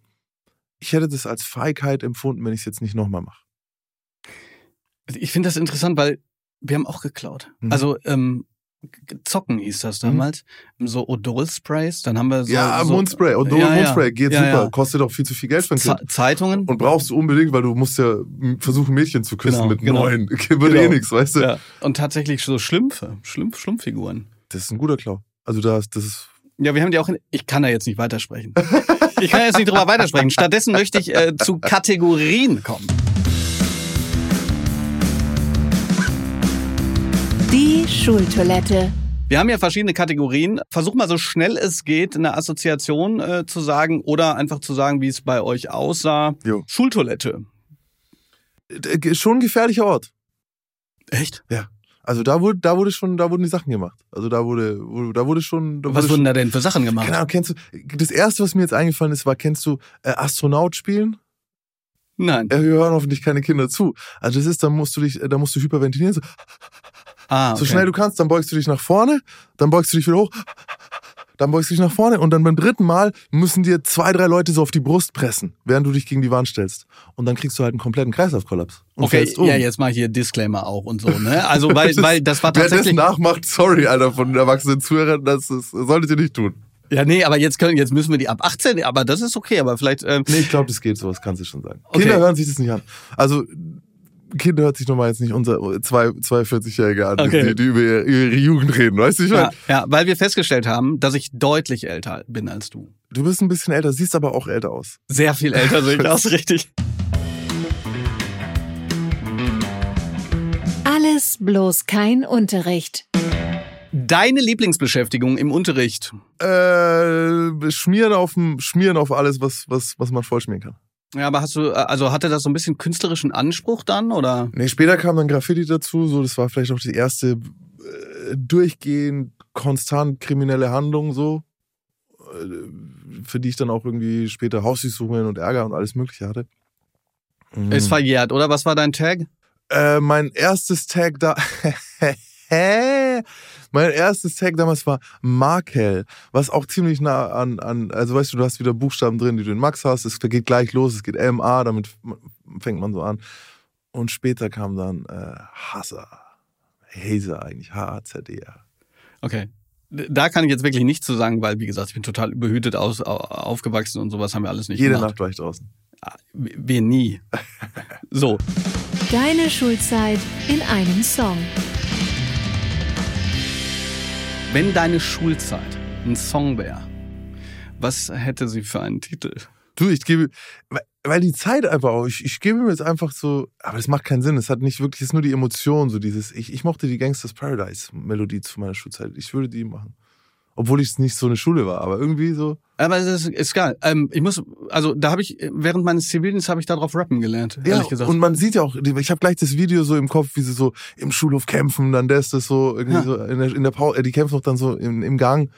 ich hätte das als Feigheit empfunden, wenn ich es jetzt nicht nochmal mache.
Ich finde das interessant, weil wir haben auch geklaut. Mhm. Also ähm, Zocken hieß das mhm. damals. Mhm. So Odol-Sprays. Dann haben wir so.
Ja,
so,
Mundspray. Odol ja, Mundspray geht ja, super. Ja. Kostet auch viel zu viel Geld für ein
Kind. Zeitungen.
Und brauchst du unbedingt, weil du musst ja versuchen, Mädchen zu küssen genau, mit genau. neuen. Wird eh genau. eh nichts, weißt du? Ja.
Und tatsächlich so Schlümpfe. Schlumpf, Schlumpffiguren.
Das ist ein guter Klau. Also das, das ist.
Ja, wir haben die auch in, ich kann da jetzt nicht weitersprechen. ich kann jetzt nicht drüber weitersprechen. Stattdessen möchte ich äh, zu Kategorien kommen.
Schultoilette.
Wir haben ja verschiedene Kategorien. Versuch mal so schnell es geht, eine Assoziation äh, zu sagen oder einfach zu sagen, wie es bei euch aussah. Jo. Schultoilette.
Schon ein gefährlicher Ort.
Echt?
Ja. Also da wurde, da wurde schon, da wurden die Sachen gemacht. Also da wurde, da wurde schon. Da
Was
wurde
wurden da denn für Sachen gemacht?
Keine Ahnung, kennst du, das erste, was mir jetzt eingefallen ist, war, kennst du äh, Astronaut spielen?
Nein.
Äh, wir hören hoffentlich keine Kinder zu. Also das ist, da musst du dich, da musst du hyperventilieren, so,
Ah,
so
okay.
schnell du kannst, dann beugst du dich nach vorne, dann beugst du dich wieder hoch, dann beugst du dich nach vorne und dann beim dritten Mal müssen dir zwei, drei Leute so auf die Brust pressen, während du dich gegen die Wand stellst. Und dann kriegst du halt einen kompletten Kreislaufkollaps. Und
Okay,
um.
ja, jetzt mache ich hier Disclaimer auch und so, ne? Also, weil, weil das war
Wer das
tatsächlich.
nachmacht, sorry, Alter, von den erwachsenen Zuhörern, das, ist, solltet ihr nicht tun.
Ja, nee, aber jetzt können, jetzt müssen wir die ab 18, aber das ist okay, aber vielleicht, ähm,
Nee, ich glaube, das geht so, das kannst du schon sagen.
Okay.
Kinder hören sich das nicht an. Also, Kinder hört sich nochmal jetzt nicht unser zwei, 42-Jährige an,
Okay.
die, die über ihre, Jugend reden, weißt du? Ich mein,
ja, ja, weil wir festgestellt haben, dass ich deutlich älter bin als du.
Du bist ein bisschen älter, siehst aber auch älter aus.
Sehr viel älter sehe ich aus, richtig.
Alles bloß kein Unterricht.
Deine Lieblingsbeschäftigung im Unterricht?
Äh, schmieren auf schmieren auf alles, was, was, was man vollschmieren kann.
Ja, aber hast du, also hatte das so ein bisschen künstlerischen Anspruch dann, oder?
Nee, später kam dann Graffiti dazu, so, das war vielleicht auch die erste äh, durchgehend konstant kriminelle Handlung, so, äh, für die ich dann auch irgendwie später Hausdurchsuchungen und Ärger und alles Mögliche hatte. Mhm.
Ist verjährt, oder? Was war dein Tag?
Äh, mein erstes Tag da. mein erstes Tag damals war Markel, was auch ziemlich nah an, an, also weißt du, du hast wieder Buchstaben drin, die du in Max hast. Es geht gleich los, es geht MA, damit fängt man so an. Und später kam dann äh, Hasser. Hazer eigentlich, H-A-Z-E-R.
Okay. Da kann ich jetzt wirklich nichts zu sagen, weil, wie gesagt, ich bin total überhütet aus, au- aufgewachsen und sowas haben wir alles nicht
Jede
gemacht.
Nacht war ich draußen.
Ah, Wir nie. So,
Deine Schulzeit in einem Song.
Wenn deine Schulzeit ein Song wäre, was hätte sie für einen Titel?
Du, ich gebe, weil- die Zeit einfach auch, ich, ich gebe mir jetzt einfach so, aber das macht keinen Sinn, es hat nicht wirklich, es ist nur die Emotion, so dieses, ich, ich mochte die Gangsters Paradise Melodie zu meiner Schulzeit, ich würde die machen. Obwohl ich es nicht so eine Schule war, aber irgendwie so,
Aber es ist, ist geil. Ähm, ich muss, also da habe ich, während meines Zivildienstes habe ich darauf rappen gelernt,
ja,
ehrlich gesagt.
und man sieht ja auch, ich habe gleich das Video so im Kopf, wie sie so im Schulhof kämpfen, dann das, das so, irgendwie
Ja.
so in der, in der Pause, die kämpfen doch dann so im, im Gang.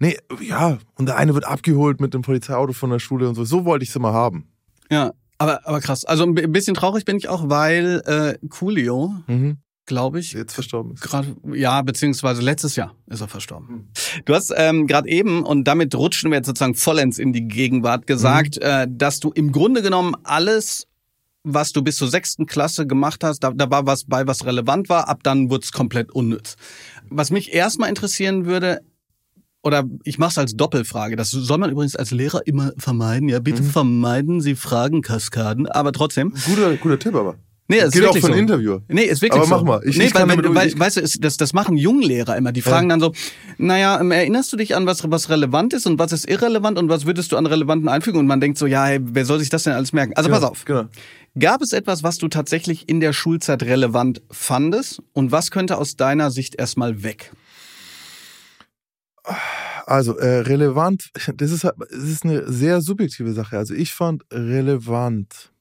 Nee, ja, und der eine wird abgeholt mit dem Polizeiauto von der Schule und so, so wollte ich es immer haben.
ja, aber, aber krass. Also ein bi- bisschen traurig bin ich auch, weil äh, Coolio,
Mhm.
Glaube ich,
Jetzt verstorben ist.
gerade, ja, beziehungsweise letztes Jahr ist er verstorben. Du hast ähm, gerade eben, und damit rutschen wir jetzt sozusagen vollends in die Gegenwart, gesagt, äh, dass du im Grunde genommen alles, was du bis zur sechsten Klasse gemacht hast, da, da war was bei, was relevant war, ab dann wurde es komplett unnütz. Was mich erstmal interessieren würde, oder ich mache es als Doppelfrage, das soll man übrigens als Lehrer immer vermeiden, ja, bitte vermeiden Sie Fragenkaskaden, aber trotzdem.
Guter, guter Tipp aber.
Nee, es ist
Geht auch
wirklich
für
so.
ein Interviewer.
Nee, ist wirklich
Aber
so.
mach mal. Ich-
nee,
ich
weil, wenn, weil, weißt du, es- das, das machen Junglehrer immer. Die fragen dann so, naja, ähm, erinnerst du dich an was, was relevant ist und was ist irrelevant und was würdest du an Relevanten einfügen? Und man denkt so, ja, hey, wer soll sich das denn alles merken? Also
Genau,
pass auf.
Genau.
Gab es etwas, was du tatsächlich in der Schulzeit relevant fandest? Und was könnte aus deiner Sicht erstmal weg?
Also äh, relevant, das ist, das ist eine sehr subjektive Sache. Also ich fand relevant.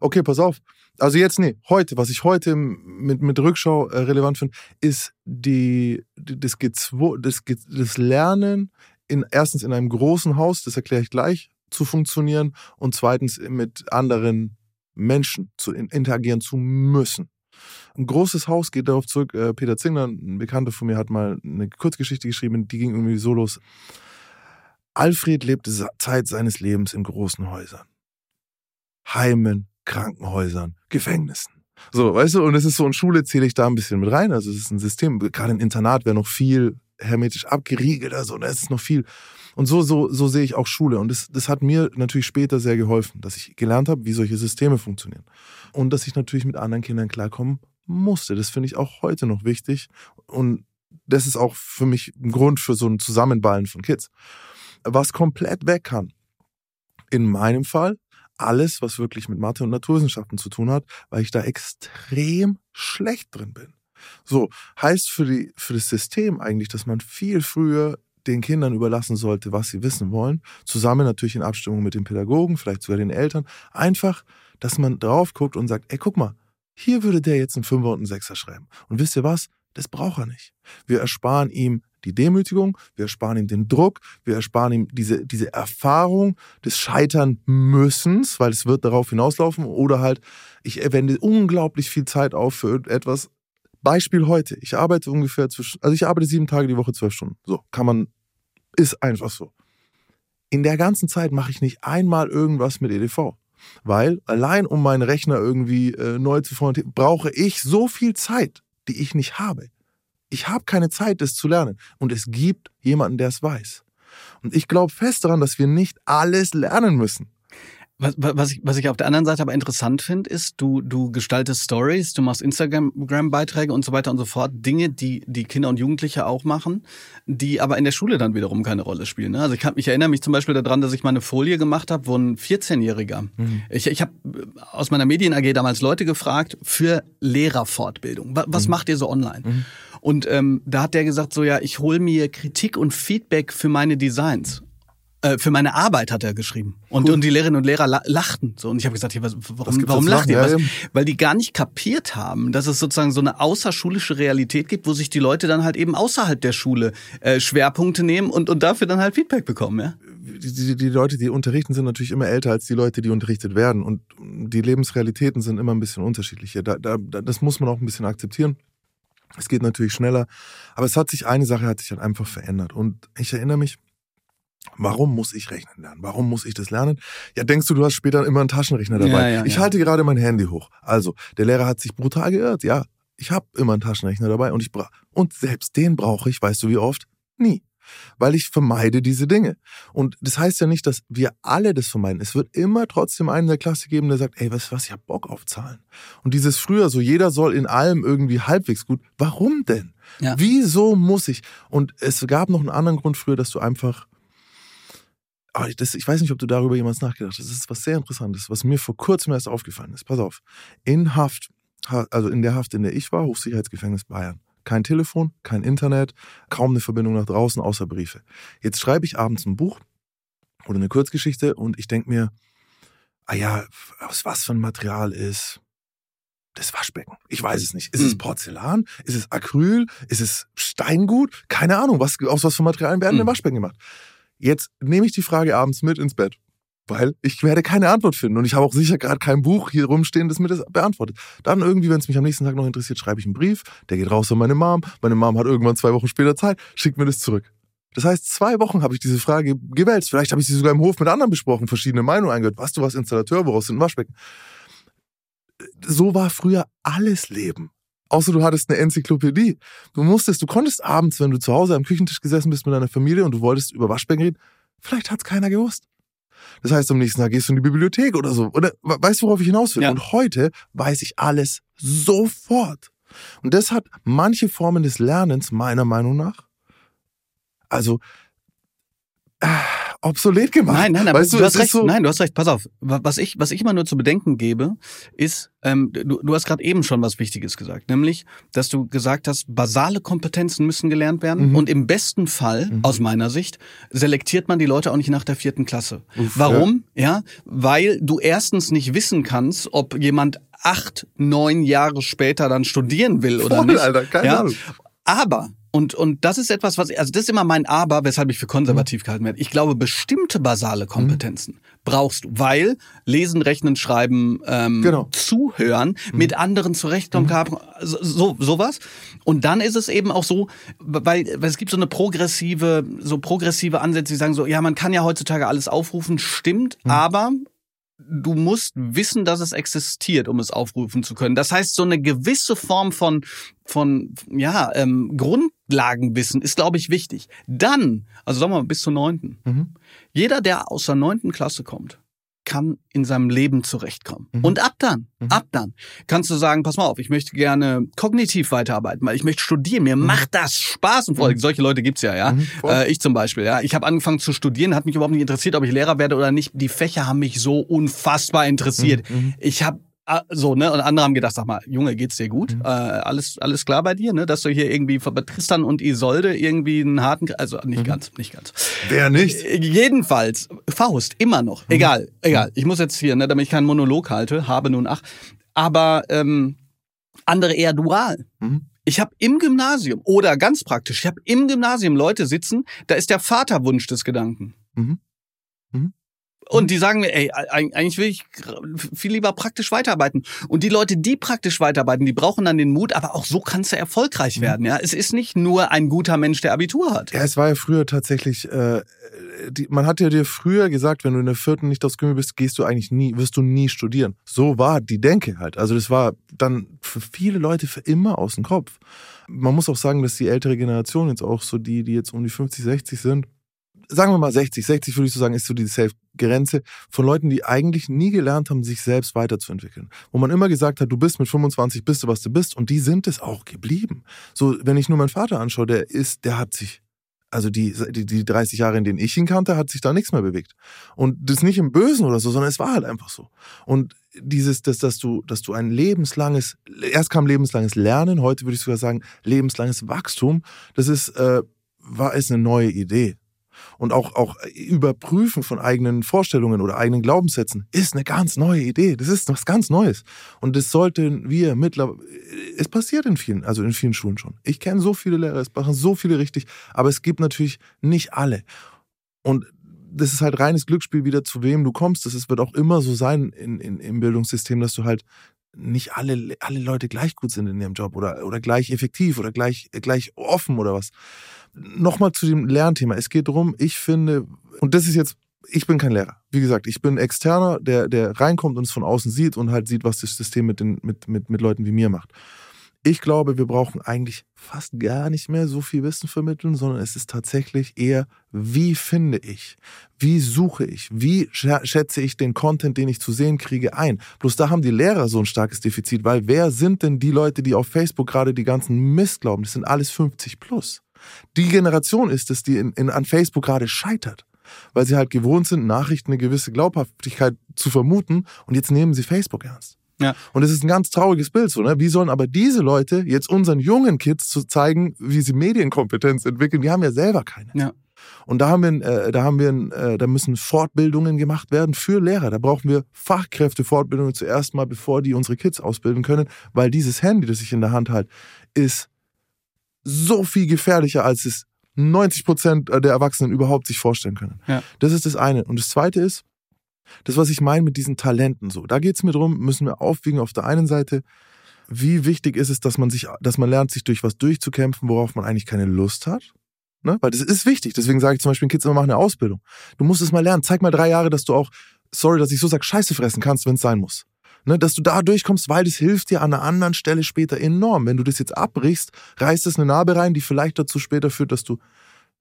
Okay, pass auf. Also jetzt nee, heute, was ich heute mit, mit Rückschau äh, relevant finde, ist die, das, Gezwo das, das Lernen in erstens in einem großen Haus, das erkläre ich gleich, zu funktionieren und zweitens mit anderen Menschen zu in, interagieren zu müssen. Ein großes Haus geht darauf zurück. Äh, Peter Zingler, ein Bekannter von mir, hat mal eine Kurzgeschichte geschrieben, die ging irgendwie so los. Alfred lebte Zeit seines Lebens in großen Häusern. Heimen, Krankenhäusern, Gefängnissen. So, weißt du, und es ist so, in Schule zähle ich da ein bisschen mit rein. Also es ist ein System, gerade ein Internat wäre noch viel hermetisch abgeriegelt, also da ist noch viel. Und so, so, so sehe ich auch Schule. Und das, das hat mir natürlich später sehr geholfen, dass ich gelernt habe, wie solche Systeme funktionieren. Und dass ich natürlich mit anderen Kindern klarkommen musste. Das finde ich auch heute noch wichtig. Und das ist auch für mich ein Grund für so ein Zusammenballen von Kids. Was komplett weg kann, in meinem Fall, alles, was wirklich mit Mathe und Naturwissenschaften zu tun hat, weil ich da extrem schlecht drin bin. So, heißt für, die, für das System eigentlich, dass man viel früher den Kindern überlassen sollte, was sie wissen wollen. Zusammen natürlich in Abstimmung mit den Pädagogen, vielleicht sogar den Eltern. Einfach, dass man drauf guckt und sagt, ey, guck mal, Hier würde der jetzt einen Fünfer und einen Sechser schreiben. Und wisst ihr was? Das braucht er nicht. Wir ersparen ihm die Demütigung, wir ersparen ihm den Druck, wir ersparen ihm diese, diese Erfahrung des Scheitern müssens, weil es wird darauf hinauslaufen, oder halt, ich wende unglaublich viel Zeit auf für etwas. Beispiel heute. Ich arbeite ungefähr zwischen, also ich arbeite sieben Tage die Woche, zwölf Stunden. So, kann man, ist einfach so. In der ganzen Zeit mache ich nicht einmal irgendwas mit EDV. Weil allein um meinen Rechner irgendwie äh, neu zu formatieren, brauche ich so viel Zeit, die ich nicht habe. Ich habe keine Zeit, das zu lernen. Und es gibt jemanden, der es weiß. Und ich glaube fest daran, dass wir nicht alles lernen müssen.
Was, was, ich, was ich auf der anderen Seite aber interessant finde, ist, du, du gestaltest Stories, du machst Instagram-Beiträge und so weiter und so fort. Dinge, die die Kinder und Jugendliche auch machen, die aber in der Schule dann wiederum keine Rolle spielen. Ne? Also ich, kann, ich erinnere mich zum Beispiel daran, dass ich mal eine Folie gemacht habe, wo ein 14-Jähriger, mhm. ich, ich habe aus meiner Medien AG damals Leute gefragt für Lehrerfortbildung. Was, was mhm. macht ihr so online? Mhm. Und ähm, da hat der gesagt, so ja, ich hole mir Kritik und Feedback für meine Designs. Äh, für meine Arbeit hat er geschrieben. Und, cool. und die Lehrerinnen und Lehrer lachten. So. Und ich habe gesagt, hier, was, warum, warum lacht ihr? Ja, Weil die gar nicht kapiert haben, dass es sozusagen so eine außerschulische Realität gibt, wo sich die Leute dann halt eben außerhalb der Schule äh, Schwerpunkte nehmen und, und dafür dann halt Feedback bekommen. Ja?
Die, die, die Leute, die unterrichten, sind natürlich immer älter als die Leute, die unterrichtet werden. Und die Lebensrealitäten sind immer ein bisschen unterschiedlicher. Da, da, das muss man auch ein bisschen akzeptieren. Es geht natürlich schneller. Aber es hat sich, eine Sache hat sich halt einfach verändert. Und ich erinnere mich, Warum muss ich rechnen lernen? Warum muss ich das lernen? Ja, denkst du, du hast später immer einen Taschenrechner dabei? Ja, ja, ich ja. halte gerade mein Handy hoch. Also, der Lehrer hat sich brutal geirrt. Ja, ich habe immer einen Taschenrechner dabei und ich bra und selbst den brauche ich, weißt du wie oft? Nie. Weil ich vermeide diese Dinge. Und das heißt ja nicht, dass wir alle das vermeiden. Es wird immer trotzdem einen der Klasse geben, der sagt, ey, weißt du was, ich hab Bock auf Zahlen. Und dieses früher so, jeder soll in allem irgendwie halbwegs gut. Warum denn? Ja. Wieso muss ich? Und es gab noch einen anderen Grund früher, dass du einfach aber das, ich weiß nicht, ob du darüber jemals nachgedacht hast. Das ist was sehr Interessantes, was mir vor kurzem erst aufgefallen ist. Pass auf. In Haft, also in der Haft, in der ich war, Hochsicherheitsgefängnis Bayern. Kein Telefon, kein Internet, kaum eine Verbindung nach draußen, außer Briefe. Jetzt schreibe ich abends ein Buch oder eine Kurzgeschichte und ich denke mir, ah ja, aus was für ein Material ist das Waschbecken? Ich weiß es nicht. Ist es hm. Porzellan? Ist es Acryl? Ist es Steingut? Keine Ahnung. Was, aus was für Materialien werden mhm. denn Waschbecken gemacht? Jetzt nehme ich die Frage abends mit ins Bett, weil ich werde keine Antwort finden und ich habe auch sicher gerade kein Buch hier rumstehen, das mir das beantwortet. Dann irgendwie, wenn es mich am nächsten Tag noch interessiert, schreibe ich einen Brief, der geht raus an meine Mom. Meine Mom hat irgendwann zwei Wochen später Zeit, schickt mir das zurück. Das heißt, zwei Wochen habe ich diese Frage gewälzt. Vielleicht habe ich sie sogar im Hof mit anderen besprochen, verschiedene Meinungen eingehört. Was du was Installateur, woraus sind Waschbecken? So war früher alles Leben. Außer du hattest eine Enzyklopädie. Du musstest, du konntest abends, wenn du zu Hause am Küchentisch gesessen bist mit deiner Familie und du wolltest über Waschbecken reden, vielleicht hat's keiner gewusst. Das heißt, am nächsten Tag gehst du in die Bibliothek oder so. Oder weißt du, worauf ich hinaus will? Ja. Und heute weiß ich alles sofort. Und das hat manche Formen des Lernens meiner Meinung nach. Also, äh, obsolet gemacht.
Nein, nein, aber weißt du, du hast recht. So nein, du hast recht. Pass auf. Was ich, was ich immer nur zu bedenken gebe, ist, ähm, du, du hast gerade eben schon was Wichtiges gesagt, nämlich, dass du gesagt hast, basale Kompetenzen müssen gelernt werden mhm. und im besten Fall, mhm. aus meiner Sicht, selektiert man die Leute auch nicht nach der vierten Klasse. Uff, Warum? Ja. ja, weil du erstens nicht wissen kannst, ob jemand acht, neun Jahre später dann studieren will oder Voll, nicht. Alter, keine ja? Ahnung. Aber und, und das ist etwas, was, also das ist immer mein Aber, weshalb ich für konservativ mhm. gehalten werde. Ich glaube, bestimmte basale Kompetenzen mhm. brauchst du, weil Lesen, Rechnen, Schreiben, ähm, genau. Zuhören, mhm. mit anderen zurechtkommen, mhm. so, sowas. Und dann ist es eben auch so, weil, weil es gibt so eine progressive, so progressive Ansätze, die sagen so, ja, man kann ja heutzutage alles aufrufen, stimmt, mhm. aber du musst wissen, dass es existiert, um es aufrufen zu können. Das heißt, so eine gewisse Form von von ja ähm, Grundlagenwissen ist, glaube ich, wichtig. Dann, also sagen wir mal bis zur neunten. Mhm. Jeder, der aus der neunten Klasse kommt, kann in seinem Leben zurechtkommen. Mhm. Und ab dann, mhm. ab dann kannst du sagen, pass mal auf, ich möchte gerne kognitiv weiterarbeiten, weil ich möchte studieren. Mir mhm. macht das Spaß. Und vor mhm. solche Leute gibt's ja, ja. Mhm, äh, ich zum Beispiel, ja. Ich habe angefangen zu studieren, hat mich überhaupt nicht interessiert, ob ich Lehrer werde oder nicht. Die Fächer haben mich so unfassbar interessiert. Mhm. Ich habe so, ne? Und andere haben gedacht, sag mal, Junge, geht's dir gut? Mhm. Äh, alles, alles klar bei dir, ne? Dass du hier irgendwie bei Tristan und Isolde irgendwie einen harten, also nicht mhm. ganz, nicht ganz.
Wer nicht?
Äh, jedenfalls, Faust, immer noch. Mhm. Egal, egal. Ich muss jetzt hier, ne, damit ich keinen Monolog halte, habe nun ach. Aber ähm, Andere eher dual.
Mhm.
Ich habe im Gymnasium oder ganz praktisch, ich habe im Gymnasium Leute sitzen, da ist der Vaterwunsch des Gedanken.
Mhm. Mhm.
Und die sagen mir, ey, eig- eigentlich will ich viel lieber praktisch weiterarbeiten. Und die Leute, die praktisch weiterarbeiten, die brauchen dann den Mut, aber auch so kannst du erfolgreich
Mhm.
werden. Ja, es ist nicht nur ein guter Mensch, der Abitur hat.
Ja, es war ja früher tatsächlich, äh, die, man hat ja dir früher gesagt, wenn du in der vierten nicht aufs Gymnasium bist, gehst du eigentlich nie, wirst du nie studieren. So war die Denke halt. Also das war dann für viele Leute für immer aus dem Kopf. Man muss auch sagen, dass die ältere Generation jetzt auch so die, die jetzt um die 50, 60 sind, sagen wir mal 60, 60 würde ich so sagen, ist so die Safe-Grenze von Leuten, die eigentlich nie gelernt haben, sich selbst weiterzuentwickeln. Wo man immer gesagt hat, du bist mit 25, bist du, was du bist. Und die sind es auch geblieben. So, wenn ich nur meinen Vater anschaue, der ist, der hat sich, also die, die, die 30 Jahre, in denen ich ihn kannte, hat sich da nichts mehr bewegt. Und das nicht im Bösen oder so, sondern es war halt einfach so. Und dieses, dass, dass du, dass du ein lebenslanges, erst kam lebenslanges Lernen, heute würde ich sogar sagen, lebenslanges Wachstum, das ist, äh, war, ist eine neue Idee. Und auch, auch Überprüfen von eigenen Vorstellungen oder eigenen Glaubenssätzen ist eine ganz neue Idee. Das ist was ganz Neues. Und das sollten wir mittlerweile, es passiert in vielen, also in vielen Schulen schon. Ich kenne so viele Lehrer, es machen so viele richtig, aber es gibt natürlich nicht alle. Und das ist halt reines Glücksspiel, wieder zu wem du kommst. Das ist, wird auch immer so sein in, in, im Bildungssystem, dass du halt nicht alle, alle Leute gleich gut sind in ihrem Job oder, oder gleich effektiv oder gleich, gleich offen oder was. Nochmal zu dem Lernthema. Es geht darum, ich finde, und das ist jetzt, ich bin kein Lehrer. Wie gesagt, ich bin Externer, der, der reinkommt und es von außen sieht und halt sieht, was das System mit, den, mit, mit, mit Leuten wie mir macht. Ich glaube, wir brauchen eigentlich fast gar nicht mehr so viel Wissen vermitteln, sondern es ist tatsächlich eher, wie finde ich, wie suche ich, wie schätze ich den Content, den ich zu sehen kriege, ein. Bloß da haben die Lehrer so ein starkes Defizit, weil wer sind denn die Leute, die auf Facebook gerade die ganzen Mist glauben? Das sind alles 50 plus. Die Generation ist es, die in, in, an Facebook gerade scheitert, weil sie halt gewohnt sind, Nachrichten eine gewisse Glaubhaftigkeit zu vermuten und jetzt nehmen sie Facebook ernst.
Ja.
Und es ist ein ganz trauriges Bild so, ne? Wie sollen aber diese Leute jetzt unseren jungen Kids zu zeigen, wie sie Medienkompetenz entwickeln? Die haben ja selber keine.
Ja.
Und da haben wir, äh, da haben wir, äh, da müssen Fortbildungen gemacht werden für Lehrer. Da brauchen wir Fachkräftefortbildungen zuerst mal, bevor die unsere Kids ausbilden können, weil dieses Handy, das ich in der Hand halte, ist so viel gefährlicher, als es 90 Prozent der Erwachsenen überhaupt sich vorstellen können.
Ja.
Das ist das eine. Und das zweite ist, das, was ich meine mit diesen Talenten so. Da geht es mir darum, müssen wir aufwiegen auf der einen Seite, wie wichtig ist es, dass man sich, dass man lernt, sich durch was durchzukämpfen, worauf man eigentlich keine Lust hat. Ne? Weil das ist wichtig. Deswegen sage ich zum Beispiel den Kids immer, mach eine Ausbildung. Du musst es mal lernen. Zeig mal drei Jahre, dass du auch, sorry, dass ich so sage, Scheiße fressen kannst, wenn es sein muss. Ne? Dass du da durchkommst, weil das hilft dir an einer anderen Stelle später enorm. Wenn du das jetzt abbrichst, reißt es eine Narbe rein, die vielleicht dazu später führt, dass du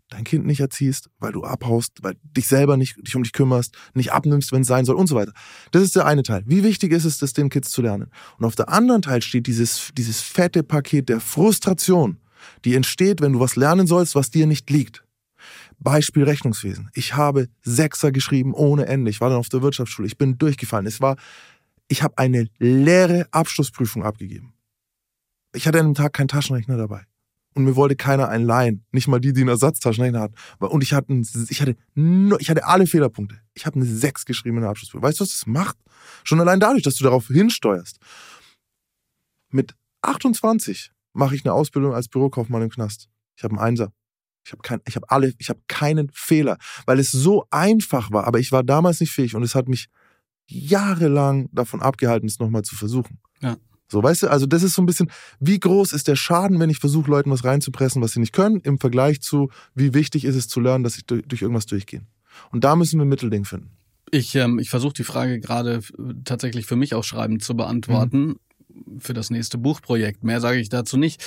dein Kind nicht erziehst, weil du abhaust, weil dich selber nicht dich um dich kümmerst, nicht abnimmst, wenn es sein soll und so weiter. Das ist der eine Teil. Wie wichtig ist es, das den Kids zu lernen? Und auf der anderen Teil steht dieses, dieses fette Paket der Frustration, die entsteht, wenn du was lernen sollst, was dir nicht liegt. Beispiel Rechnungswesen. Ich habe Sechser geschrieben ohne Ende. Ich war dann auf der Wirtschaftsschule. Ich bin durchgefallen. Es war, ich habe eine leere Abschlussprüfung abgegeben. Ich hatte an einem Tag keinen Taschenrechner dabei. Und mir wollte keiner einen leihen. Nicht mal die, die einen Ersatztaschenrechner hatten. Und ich hatte, ich hatte, ich hatte alle Fehlerpunkte. Ich habe eine 6 geschrieben in der Abschlussprüfung. Weißt du, was das macht? Schon allein dadurch, dass du darauf hinsteuerst. Mit 28 mache ich eine Ausbildung als Bürokaufmann im Knast. Ich habe einen Einser. Ich habe kein, habe alle, ich habe keinen Fehler, weil es so einfach war. Aber ich war damals nicht fähig und es hat mich jahrelang davon abgehalten, es nochmal zu versuchen.
Ja.
So, weißt du, also das ist so ein bisschen, wie groß ist der Schaden, wenn ich versuche, Leuten was reinzupressen, was sie nicht können, im Vergleich zu, wie wichtig ist es zu lernen, dass sie durch, durch irgendwas durchgehen. Und da müssen wir ein Mittelding finden.
Ich, ähm, ich versuche die Frage gerade tatsächlich für mich auch schreibend zu beantworten. Für das nächste Buchprojekt. Mehr sage ich dazu nicht.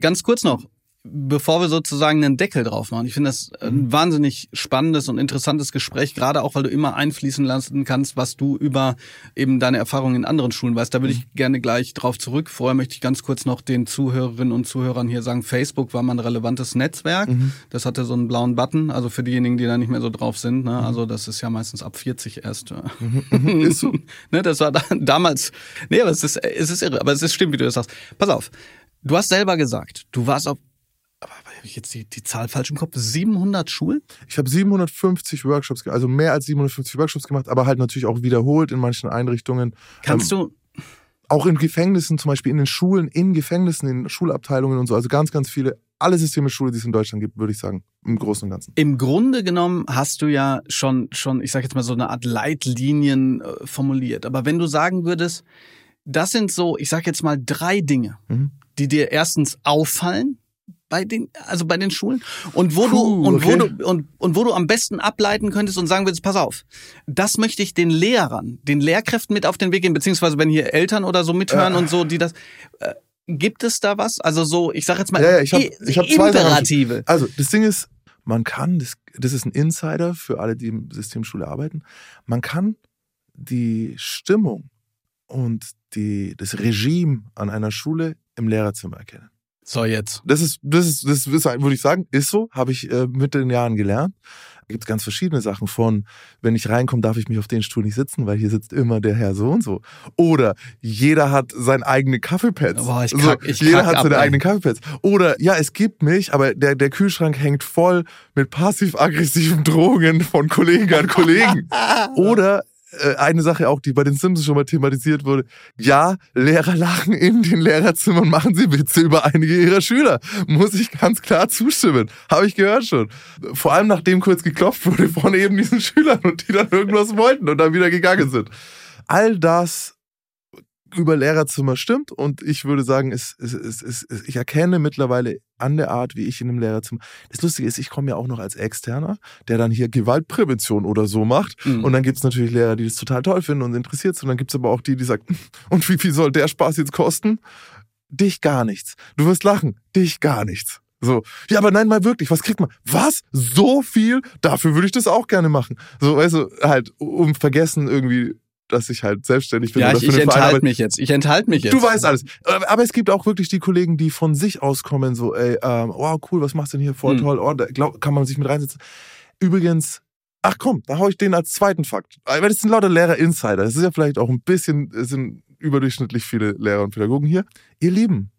Ganz kurz noch, bevor wir sozusagen einen Deckel drauf machen. Ich finde das ein wahnsinnig spannendes und interessantes Gespräch, gerade auch, weil du immer einfließen lassen kannst, was du über eben deine Erfahrungen in anderen Schulen weißt. Da würde ich gerne gleich drauf zurück. Vorher möchte ich ganz kurz noch den Zuhörerinnen und Zuhörern hier sagen, Facebook war mal ein relevantes Netzwerk. Das hatte so einen blauen Button, also für diejenigen, die da nicht mehr so drauf sind. Ne? Also das ist ja meistens ab 40 erst.
Ist so.
ne, das war da, damals. Nee, aber es ist, es ist irre. Aber es ist stimmt, wie du das sagst. Pass auf. Du hast selber gesagt, du warst auf, ich jetzt die, die Zahl falsch im Kopf? 700 Schulen?
Ich habe 750 Workshops, also mehr als 750 Workshops gemacht, aber halt natürlich auch wiederholt in manchen Einrichtungen.
Kannst
Ähm,
du
Auch in Gefängnissen, zum Beispiel in den Schulen, in Gefängnissen, in Schulabteilungen und so. Also ganz, ganz viele, alle Systeme Schule, die es in Deutschland gibt, würde ich sagen, im Großen und Ganzen.
Im Grunde genommen hast du ja schon, schon, ich sag jetzt mal so eine Art Leitlinien äh, formuliert. Aber wenn du sagen würdest, das sind so, ich sag jetzt mal drei Dinge,
Mhm.
die dir erstens auffallen bei den, also bei den Schulen und wo
Puh,
du und
okay.
wo du und, und wo du am besten ableiten könntest und sagen würdest, pass auf, das möchte ich den Lehrern, den Lehrkräften mit auf den Weg geben, beziehungsweise wenn hier Eltern oder so mithören
Ja.
und so, die das, äh, gibt es da was? Also so, ich sag jetzt mal,
Ja, ja, ich hab- ich hab zwei Sachen.
Imperative.
Also, das Ding ist, man kann, das, das ist ein Insider für alle, die im System Schule arbeiten, man kann die Stimmung und die, das Regime an einer Schule im Lehrerzimmer erkennen.
So jetzt.
Das ist, das ist, das ist, würde ich sagen, ist so, habe ich äh, mit den Jahren gelernt. Da gibt ganz verschiedene Sachen von, wenn ich reinkomme, darf ich mich auf den Stuhl nicht sitzen, weil hier sitzt immer der Herr so und so. Oder jeder hat sein eigene Kaffeepads.
Boah, ich
so,
kack- ich
jeder
kack
hat
ab,
seine
ey.
eigenen Kaffeepads. Oder ja, es gibt mich, aber der, der Kühlschrank hängt voll mit passiv-aggressiven Drohungen von Kollegen an Kollegen. Oder eine Sache auch, die bei den Simpsons schon mal thematisiert wurde. Ja, Lehrer lachen in den Lehrerzimmern, machen sie Witze über einige ihrer Schüler. Muss ich ganz klar zustimmen. Habe ich gehört schon. Vor allem nachdem kurz geklopft wurde von eben diesen Schülern und die dann irgendwas wollten und dann wieder gegangen sind. All das über Lehrerzimmer stimmt und ich würde sagen, es, es, es, es, es, ich erkenne mittlerweile an der Art, wie ich in einem Lehrerzimmer. Das Lustige ist, ich komme ja auch noch als Externer, der dann hier Gewaltprävention oder so macht.
Mhm.
Und dann gibt's natürlich Lehrer, die das total toll finden und interessiert sind. Und dann gibt's aber auch die, die sagen, und wie viel soll der Spaß jetzt kosten? Dich gar nichts. Du wirst lachen. Dich gar nichts. So, ja, aber nein, mal wirklich, was kriegt man? Was? So viel? Dafür würde ich das auch gerne machen. So, weißt du, halt, um vergessen irgendwie, dass ich halt selbstständig bin.
Ja, ich, ich enthalte mich jetzt. Ich enthalte mich jetzt.
Du weißt alles. Aber aber es gibt auch wirklich die Kollegen, die von sich auskommen, so, ey, ähm, oh, cool, was machst du denn hier? Voll
Hm.
toll. Oh, da glaub, kann man sich mit reinsetzen. Übrigens, ach komm, da hau ich den als zweiten Fakt. Weil das sind lauter Lehrer-Insider. Das ist ja vielleicht auch ein bisschen, es sind überdurchschnittlich viele Lehrer und Pädagogen hier. Ihr Lieben,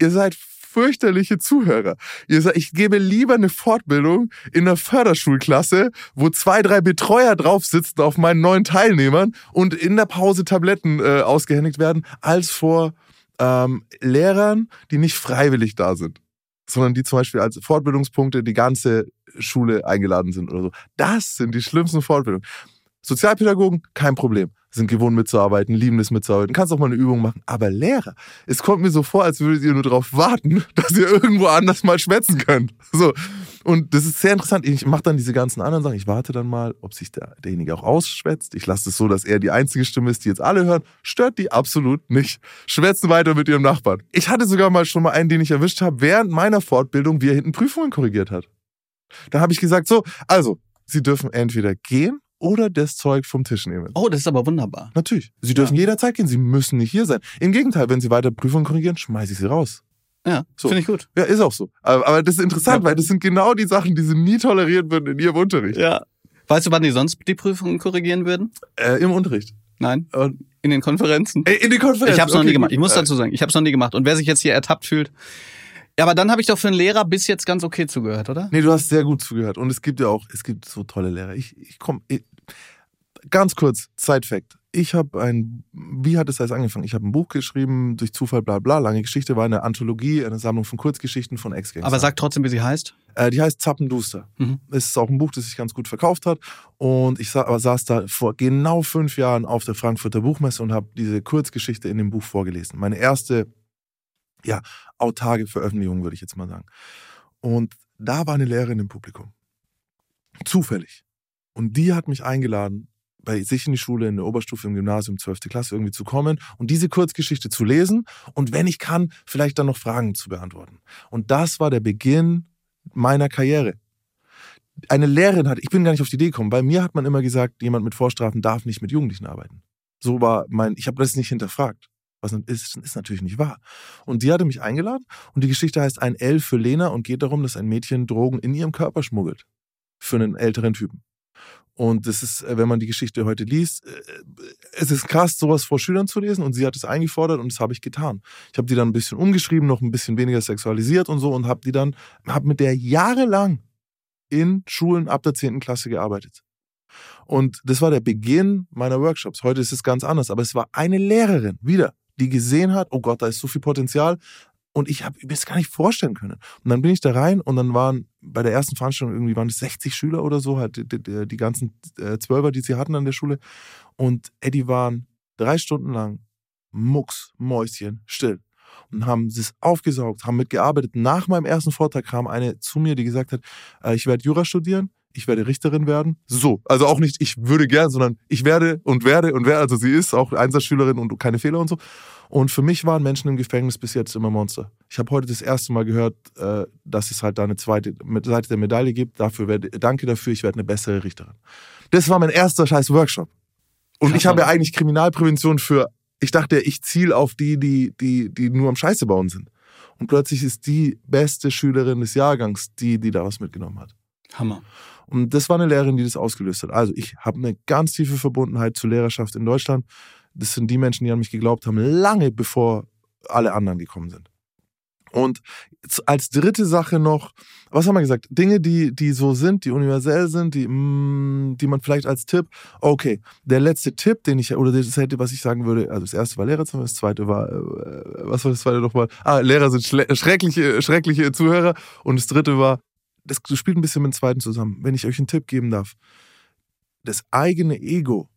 ihr seid fürchterliche Zuhörer. Ihr seid, ich gebe lieber eine Fortbildung in einer Förderschulklasse, wo zwei, drei Betreuer drauf sitzen auf meinen neuen Teilnehmern und in der Pause Tabletten äh, ausgehändigt werden, als vor ähm, Lehrern, die nicht freiwillig da sind, sondern die zum Beispiel als Fortbildungspunkte die ganze Schule eingeladen sind oder so. Das sind die schlimmsten Fortbildungen. Sozialpädagogen, kein Problem. Sind gewohnt mitzuarbeiten, lieben es mitzuarbeiten. Kannst auch mal eine Übung machen. Aber Lehrer, es kommt mir so vor, als würdet ihr nur darauf warten, dass ihr irgendwo anders mal schwätzen könnt. So. Und das ist sehr interessant. Ich mache dann diese ganzen anderen Sachen. Ich warte dann mal, ob sich der, derjenige auch ausschwätzt. Ich lasse es so, dass er die einzige Stimme ist, die jetzt alle hören. Stört die absolut nicht. Schwätzen weiter mit ihrem Nachbarn. Ich hatte sogar mal schon mal einen, den ich erwischt habe, während meiner Fortbildung, wie er hinten Prüfungen korrigiert hat. Da habe ich gesagt, so, also, Sie dürfen entweder gehen oder das Zeug vom Tisch nehmen.
Oh, das ist aber wunderbar.
Natürlich. Sie dürfen jederzeit gehen. Sie müssen nicht hier sein. Im Gegenteil, wenn Sie weiter Prüfungen korrigieren, schmeiße ich Sie raus.
Ja,
So.
finde ich gut.
Ja, ist auch so. Aber, aber das ist interessant,
Ja.
weil das sind genau die Sachen, die Sie nie tolerieren würden in Ihrem Unterricht.
Ja. Weißt du, wann die sonst die Prüfungen korrigieren würden?
Äh, Im Unterricht.
Nein,
Äh,
in den Konferenzen.
in die Konferenz.
Ich habe es noch
Okay,
nie gemacht. Ich muss
Äh,
dazu sagen, ich habe es noch nie gemacht. Und wer sich jetzt hier ertappt fühlt, ja, aber dann habe ich doch für einen Lehrer bis jetzt ganz okay zugehört, oder?
Nee, du hast sehr gut zugehört. Und es gibt ja auch, es gibt so tolle Lehrer. Ich, ich komme, ganz kurz, Side-Fact. Ich habe ein, wie hat es alles angefangen? Ich habe ein Buch geschrieben, durch Zufall, bla bla, lange Geschichte, war eine Anthologie, eine Sammlung von Kurzgeschichten von Ex-Gangster.
Aber sag trotzdem, wie sie heißt.
Äh, die heißt Zappenduster.
Mhm.
Es ist auch ein Buch, das sich ganz gut verkauft hat. Und ich sa saß da vor genau fünf Jahren auf der Frankfurter Buchmesse und habe diese Kurzgeschichte in dem Buch vorgelesen. Meine erste, ja, autarke Veröffentlichung, würde ich jetzt mal sagen. Und da war eine Lehrerin im Publikum. Zufällig. Und die hat mich eingeladen, bei sich in die Schule, in der Oberstufe, im Gymnasium, 12. Klasse irgendwie zu kommen und diese Kurzgeschichte zu lesen und wenn ich kann, vielleicht dann noch Fragen zu beantworten. Und das war der Beginn meiner Karriere. Eine Lehrerin hat, ich bin gar nicht auf die Idee gekommen, bei mir hat man immer gesagt, jemand mit Vorstrafen darf nicht mit Jugendlichen arbeiten. So war mein, ich habe das nicht hinterfragt. Was ist, ist natürlich nicht wahr. Und die hatte mich eingeladen und die Geschichte heißt ein L für Lena und geht darum, dass ein Mädchen Drogen in ihrem Körper schmuggelt. Für einen älteren Typen. Und das ist, äh, wenn man die Geschichte heute liest, äh, es ist krass, sowas vor Schülern zu lesen und sie hat es eingefordert und das habe ich getan. Ich habe die dann ein bisschen umgeschrieben, noch ein bisschen weniger sexualisiert und so und habe die dann, habe mit der jahrelang in Schulen ab der 10. Klasse gearbeitet. Und das war der Beginn meiner Workshops. Heute ist es ganz anders, aber es war eine Lehrerin, wieder, die gesehen hat, oh Gott, da ist so viel Potenzial. Und ich habe mir das gar nicht vorstellen können. Und dann bin ich da rein und dann waren bei der ersten Veranstaltung irgendwie waren es 60 Schüler oder so, halt die, die, die ganzen äh, Zwölfer, die sie hatten an der Schule. Und Eddie waren drei Stunden lang mucks, Mäuschen, still. Und haben es aufgesaugt, haben mitgearbeitet. Nach meinem ersten Vortrag kam eine zu mir, die gesagt hat, äh, ich werde Jura studieren ich werde Richterin werden. So, also auch nicht, ich würde gern, sondern ich werde und werde und werde, also sie ist auch Einsatzschülerin und keine Fehler und so. Und für mich waren Menschen im Gefängnis bis jetzt immer Monster. Ich habe heute das erste Mal gehört, äh, dass es halt da eine zweite Seite der Medaille gibt. Dafür werde, danke dafür, ich werde eine bessere Richterin. Das war mein erster scheiß Workshop. Und ich habe ja eigentlich Kriminalprävention für, ich dachte, ich ziele auf die, die, die, die nur am Scheiße bauen sind. Und plötzlich ist die beste Schülerin des Jahrgangs die, die daraus mitgenommen hat.
Hammer.
Und das war eine Lehrerin, die das ausgelöst hat. Also ich habe eine ganz tiefe Verbundenheit zur Lehrerschaft in Deutschland. Das sind die Menschen, die an mich geglaubt haben, lange bevor alle anderen gekommen sind. Und als dritte Sache noch, was haben wir gesagt? Dinge, die, die so sind, die universell sind, die, mm, die man vielleicht als Tipp, okay, der letzte Tipp, den ich, oder das hätte, was ich sagen würde, also das erste war Lehrerzimmer, das zweite war, äh, was war das zweite nochmal? Ah, Lehrer sind schreckliche, schreckliche Zuhörer und das dritte war, das spielt ein bisschen mit dem zweiten zusammen. Wenn ich euch einen Tipp geben darf, das eigene Ego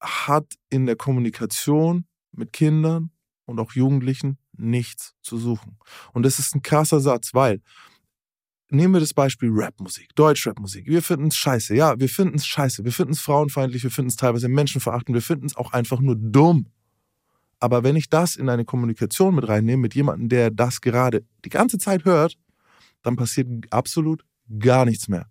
hat in der Kommunikation mit Kindern und auch Jugendlichen nichts zu suchen. Und das ist ein krasser Satz, weil nehmen wir das Beispiel Rapmusik, Deutschrapmusik. Wir finden es scheiße. Ja, wir finden es scheiße. Wir finden es frauenfeindlich. Wir finden es teilweise menschenverachtend. Wir finden es auch einfach nur dumm. Aber wenn ich das in eine Kommunikation mit reinnehme, mit jemandem, der das gerade die ganze Zeit hört, dann passiert absolut gar nichts mehr.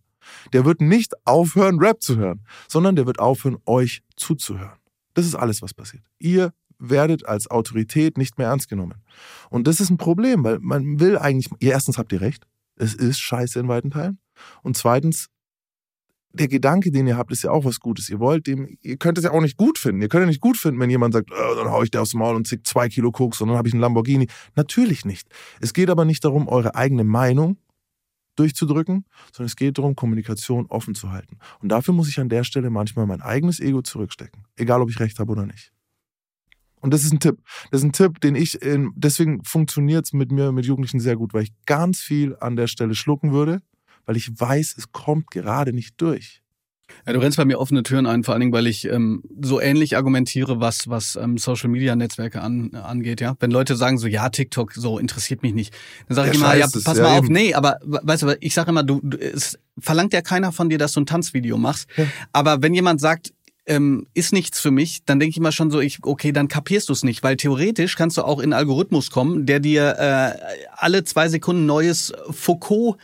Der wird nicht aufhören, Rap zu hören, sondern der wird aufhören, euch zuzuhören. Das ist alles, was passiert. Ihr werdet als Autorität nicht mehr ernst genommen. Und das ist ein Problem, weil man will eigentlich, erstens habt ihr recht, es ist scheiße in weiten Teilen. Und zweitens, der Gedanke, den ihr habt, ist ja auch was Gutes. Ihr wollt dem, ihr könnt es ja auch nicht gut finden. Ihr könnt ja nicht gut finden, wenn jemand sagt, oh, dann hau ich dir aufs Maul und zick zwei Kilo Koks und dann habe ich einen Lamborghini. Natürlich nicht. Es geht aber nicht darum, eure eigene Meinung durchzudrücken, sondern es geht darum, Kommunikation offen zu halten. Und dafür muss ich an der Stelle manchmal mein eigenes Ego zurückstecken. Egal, ob ich recht habe oder nicht. Und das ist ein Tipp. Das ist ein Tipp, den ich, in, deswegen funktioniert es mit mir, mit Jugendlichen sehr gut, weil ich ganz viel an der Stelle schlucken würde, weil ich weiß, es kommt gerade nicht durch.
Ja, du rennst bei mir offene Türen ein, vor allen Dingen, weil ich ähm, so ähnlich argumentiere, was, was ähm, Social Media Netzwerke an, angeht, ja. Wenn Leute sagen so, ja, TikTok, so interessiert mich nicht, dann sage ich immer, ja, pass mal ja, auf, eben. nee, aber weißt du, ich sage immer, du, du, es verlangt ja keiner von dir, dass du ein Tanzvideo machst. Ja. Aber wenn jemand sagt, ähm, ist nichts für mich, dann denke ich mal schon so, ich, okay, dann kapierst du es nicht, weil theoretisch kannst du auch in einen Algorithmus kommen, der dir äh, alle zwei Sekunden neues Foucault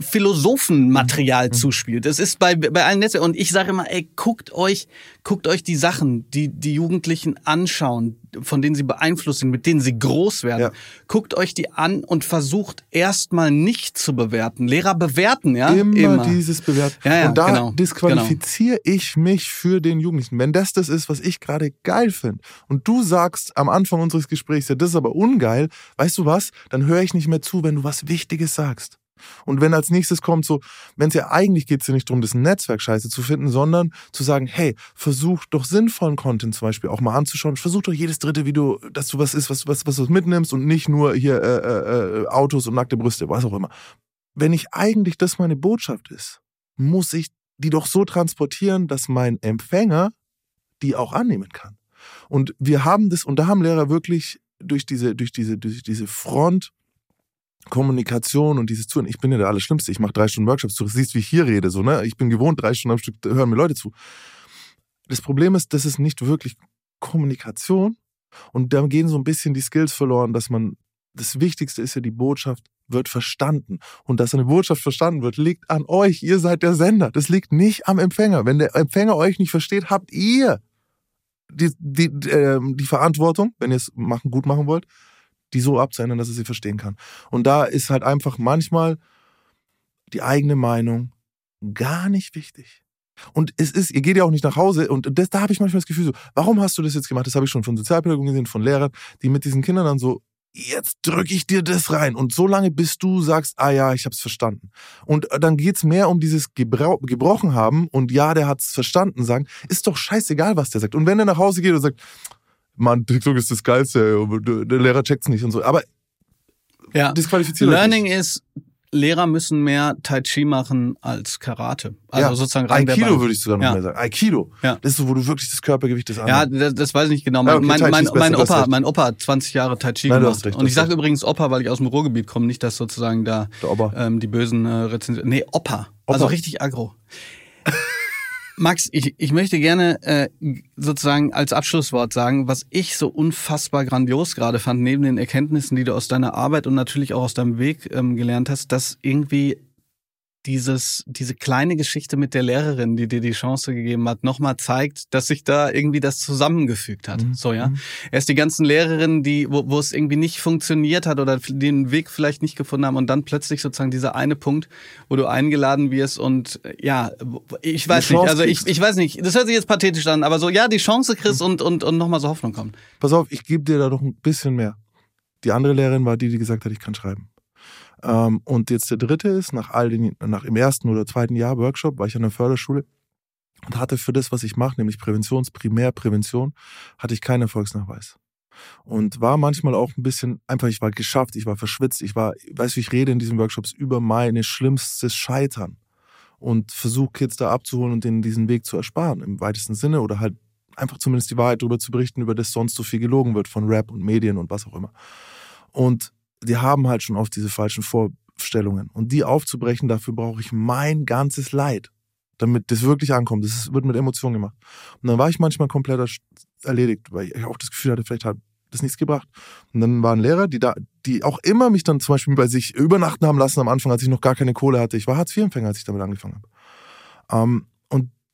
Philosophenmaterial mhm. zuspielt. Das ist bei, bei allen Netzen. Und ich sage immer, ey, guckt euch, guckt euch die Sachen, die die Jugendlichen anschauen, von denen sie beeinflusst sind, mit denen sie groß werden. Ja. Guckt euch die an und versucht erstmal nicht zu bewerten. Lehrer bewerten, ja?
Immer, Immer. dieses Bewerten. Ja, ja, und da genau, disqualifiziere genau. ich mich für den Jugendlichen. Wenn das das ist, was ich gerade geil finde und du sagst am Anfang unseres Gesprächs, ja, das ist aber ungeil, weißt du was? Dann höre ich nicht mehr zu, wenn du was Wichtiges sagst. Und wenn als nächstes kommt, so, wenn es ja eigentlich geht es ja nicht darum, das Netzwerk scheiße zu finden, sondern zu sagen, hey, versuch doch sinnvollen Content zum Beispiel auch mal anzuschauen. Versuch doch jedes dritte Video, dass du was ist, was, was, was du mitnimmst und nicht nur hier äh, äh, äh, Autos und nackte Brüste, was auch immer. Wenn ich eigentlich das meine Botschaft ist, muss ich die doch so transportieren, dass mein Empfänger die auch annehmen kann. Und wir haben das, und da haben Lehrer wirklich durch diese, durch diese, durch diese Front Kommunikation und dieses Zuhören. Ich bin ja der Allerschlimmste. Ich mache drei Stunden Workshops. Du siehst, wie ich hier rede. So, ne? Ich bin gewohnt, drei Stunden am Stück hören mir Leute zu. Das Problem ist, das ist nicht wirklich Kommunikation. Und da gehen so ein bisschen die Skills verloren, dass man, das Wichtigste ist ja, die Botschaft wird verstanden. Und dass eine Botschaft verstanden wird, liegt an euch. Ihr seid der Sender. Das liegt nicht am Empfänger. Wenn der Empfänger euch nicht versteht, habt ihr die, die, äh, die Verantwortung, wenn ihr es machen, gut machen wollt, die so abzuändern, dass er sie verstehen kann. Und da ist halt einfach manchmal die eigene Meinung gar nicht wichtig. Und es ist, ihr geht ja auch nicht nach Hause und das, da habe ich manchmal das Gefühl so, warum hast du das jetzt gemacht? Das habe ich schon von Sozialpädagogen gesehen, von Lehrern, die mit diesen Kindern dann so, jetzt drücke ich dir das rein. Und so lange, bis du sagst, ah ja, ich habe es verstanden. Und dann geht's mehr um dieses Gebro gebrochen haben und ja, der hat's verstanden sagen, ist doch scheißegal, was der sagt. Und wenn er nach Hause geht und sagt, Mann, TikTok ist das Geilste, der Lehrer checkt's nicht und so. Aber
Ja.
disqualifiziert
Learning ist, Lehrer müssen mehr Tai Chi machen als Karate. Also
ja,
sozusagen rein
Aikido würde ich sogar noch
Ja.
mehr sagen. Aikido.
Ja.
Das ist so, wo du wirklich das Körpergewicht des
Ja,
anderen.
das, das weiß ich nicht genau.
Ja,
Mein,
okay,
mein, mein,
besser,
mein, Opa, mein Opa hat 20 Jahre Tai Chi
Nein,
gemacht.
recht,
und ich sage übrigens Opa, weil ich aus dem Ruhrgebiet komme, nicht, dass sozusagen da ähm, die bösen äh, Rezensionen. Nee, Opa. Also
Opa.
richtig aggro. Max, ich, ich möchte gerne äh, sozusagen als Abschlusswort sagen, was ich so unfassbar grandios gerade fand, neben den Erkenntnissen, die du aus deiner Arbeit und natürlich auch aus deinem Weg ähm, gelernt hast, dass irgendwie dieses, diese kleine Geschichte mit der Lehrerin, die dir die Chance gegeben hat, nochmal zeigt, dass sich da irgendwie das zusammengefügt hat.
Mhm.
So, ja. Erst die ganzen Lehrerinnen, die, wo, wo es irgendwie nicht funktioniert hat oder den Weg vielleicht nicht gefunden haben und dann plötzlich sozusagen dieser eine Punkt, wo du eingeladen wirst und äh, ja, ich weiß nicht, also ich, ich weiß nicht, das hört sich jetzt pathetisch an, aber so, ja, die Chance kriegst
Mhm.
und, und, und nochmal so Hoffnung kommt.
Pass auf, ich gebe dir da doch ein bisschen mehr. Die andere Lehrerin war die, die gesagt hat, ich kann schreiben. Ähm, und jetzt der dritte ist, nach all den, nach im ersten oder zweiten Jahr Workshop war ich an der Förderschule und hatte für das, was ich mache, nämlich Präventions-, Primärprävention, hatte ich keinen Erfolgsnachweis. Und war manchmal auch ein bisschen, einfach, ich war geschafft, ich war verschwitzt, ich war, weißt du, ich rede in diesen Workshops über meine schlimmstes Scheitern und versuche Kids da abzuholen und denen diesen Weg zu ersparen, im weitesten Sinne oder halt einfach zumindest die Wahrheit darüber zu berichten, über das sonst so viel gelogen wird von Rap und Medien und was auch immer. Und die haben halt schon oft diese falschen Vorstellungen. Und die aufzubrechen, dafür brauche ich mein ganzes Leid, damit das wirklich ankommt. Das wird mit Emotionen gemacht. Und dann war ich manchmal komplett erledigt, weil ich auch das Gefühl hatte, vielleicht hat das nichts gebracht. Und dann waren Lehrer, die da, die auch immer mich dann zum Beispiel bei sich übernachten haben lassen am Anfang, als ich noch gar keine Kohle hatte. Ich war Hartz-IV-Empfänger, als ich damit angefangen habe. Ähm,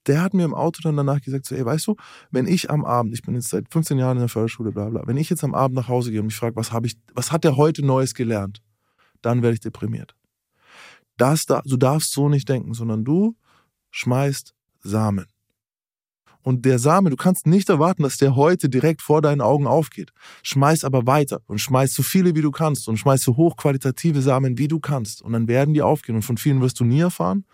der hat mir im Auto dann danach gesagt, so, ey, weißt du, wenn ich am Abend, ich bin jetzt seit 15 Jahren in der Förderschule, bla bla, wenn ich jetzt am Abend nach Hause gehe und mich frage, was was hat der heute Neues gelernt, dann werde ich deprimiert. Das da, du darfst so nicht denken, sondern du schmeißt Samen. Und der Same, du kannst nicht erwarten, dass der heute direkt vor deinen Augen aufgeht. Schmeiß aber weiter und schmeiß so viele wie du kannst und schmeiß so hochqualitative Samen wie du kannst. Und dann werden die aufgehen. Und von vielen wirst du nie erfahren.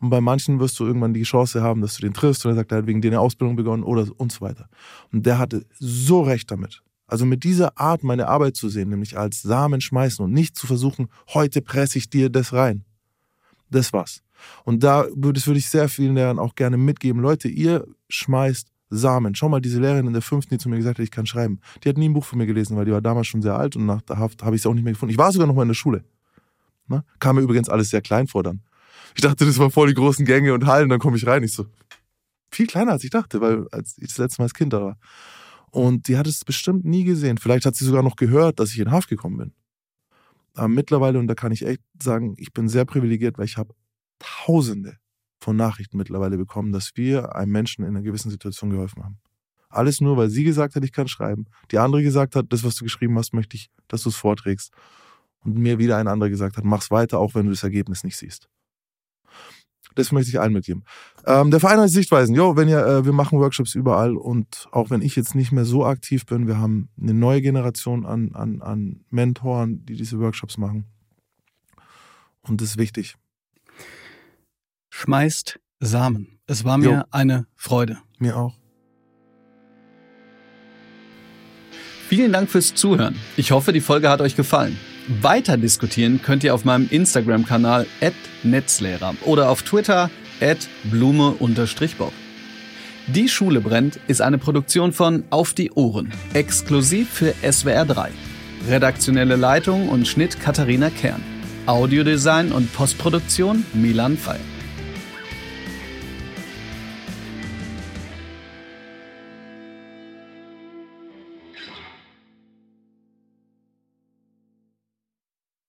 Und bei manchen wirst du irgendwann die Chance haben, dass du den triffst und er sagt, er hat wegen dir eine Ausbildung begonnen oder und so weiter. Und der hatte so recht damit. Also mit dieser Art meine Arbeit zu sehen, nämlich als Samen schmeißen und nicht zu versuchen, heute presse ich dir das rein. Das war's. Und da würde, würde ich sehr vielen Lehrern auch gerne mitgeben. Leute, ihr schmeißt Samen. Schau mal, diese Lehrerin in der fünften, die zu mir gesagt hat, ich kann schreiben. Die hat nie ein Buch von mir gelesen, weil die war damals schon sehr alt und nach der Haft habe ich sie auch nicht mehr gefunden. Ich war sogar noch mal in der Schule. Ne? Kam mir übrigens alles sehr klein vor dann. Ich dachte, das war voll die großen Gänge und Hallen, dann komme ich rein. Ich so, viel kleiner als ich dachte, weil als ich das letzte Mal als Kind da war. Und die hat es bestimmt nie gesehen. Vielleicht hat sie sogar noch gehört, dass ich in Haft gekommen bin. Aber mittlerweile, und da kann ich echt sagen, ich bin sehr privilegiert, weil ich habe Tausende von Nachrichten mittlerweile bekommen, dass wir einem Menschen in einer gewissen Situation geholfen haben. Alles nur, weil sie gesagt hat, ich kann schreiben. Die andere gesagt hat, das, was du geschrieben hast, möchte ich, dass du es vorträgst. Und mir wieder ein anderer gesagt hat, mach's weiter, auch wenn du das Ergebnis nicht siehst. Das möchte ich allen mitgeben. Ähm, der Verein hat Sichtweisen. Jo, wenn ihr, äh, wir machen Workshops überall und auch wenn ich jetzt nicht mehr so aktiv bin, wir haben eine neue Generation an, an, an Mentoren, die diese Workshops machen. Und das ist wichtig.
Schmeißt Samen. Es war mir
Jo.
eine Freude.
Mir auch.
Vielen Dank fürs Zuhören. Ich hoffe, die Folge hat euch gefallen. Weiter diskutieren könnt ihr auf meinem Instagram-Kanal @netzlehrer oder auf Twitter @blume_bob. Die Schule brennt ist eine Produktion von Auf die Ohren, exklusiv für SWR 3. Redaktionelle Leitung und Schnitt Katharina Kern. Audiodesign und Postproduktion Milan Fall.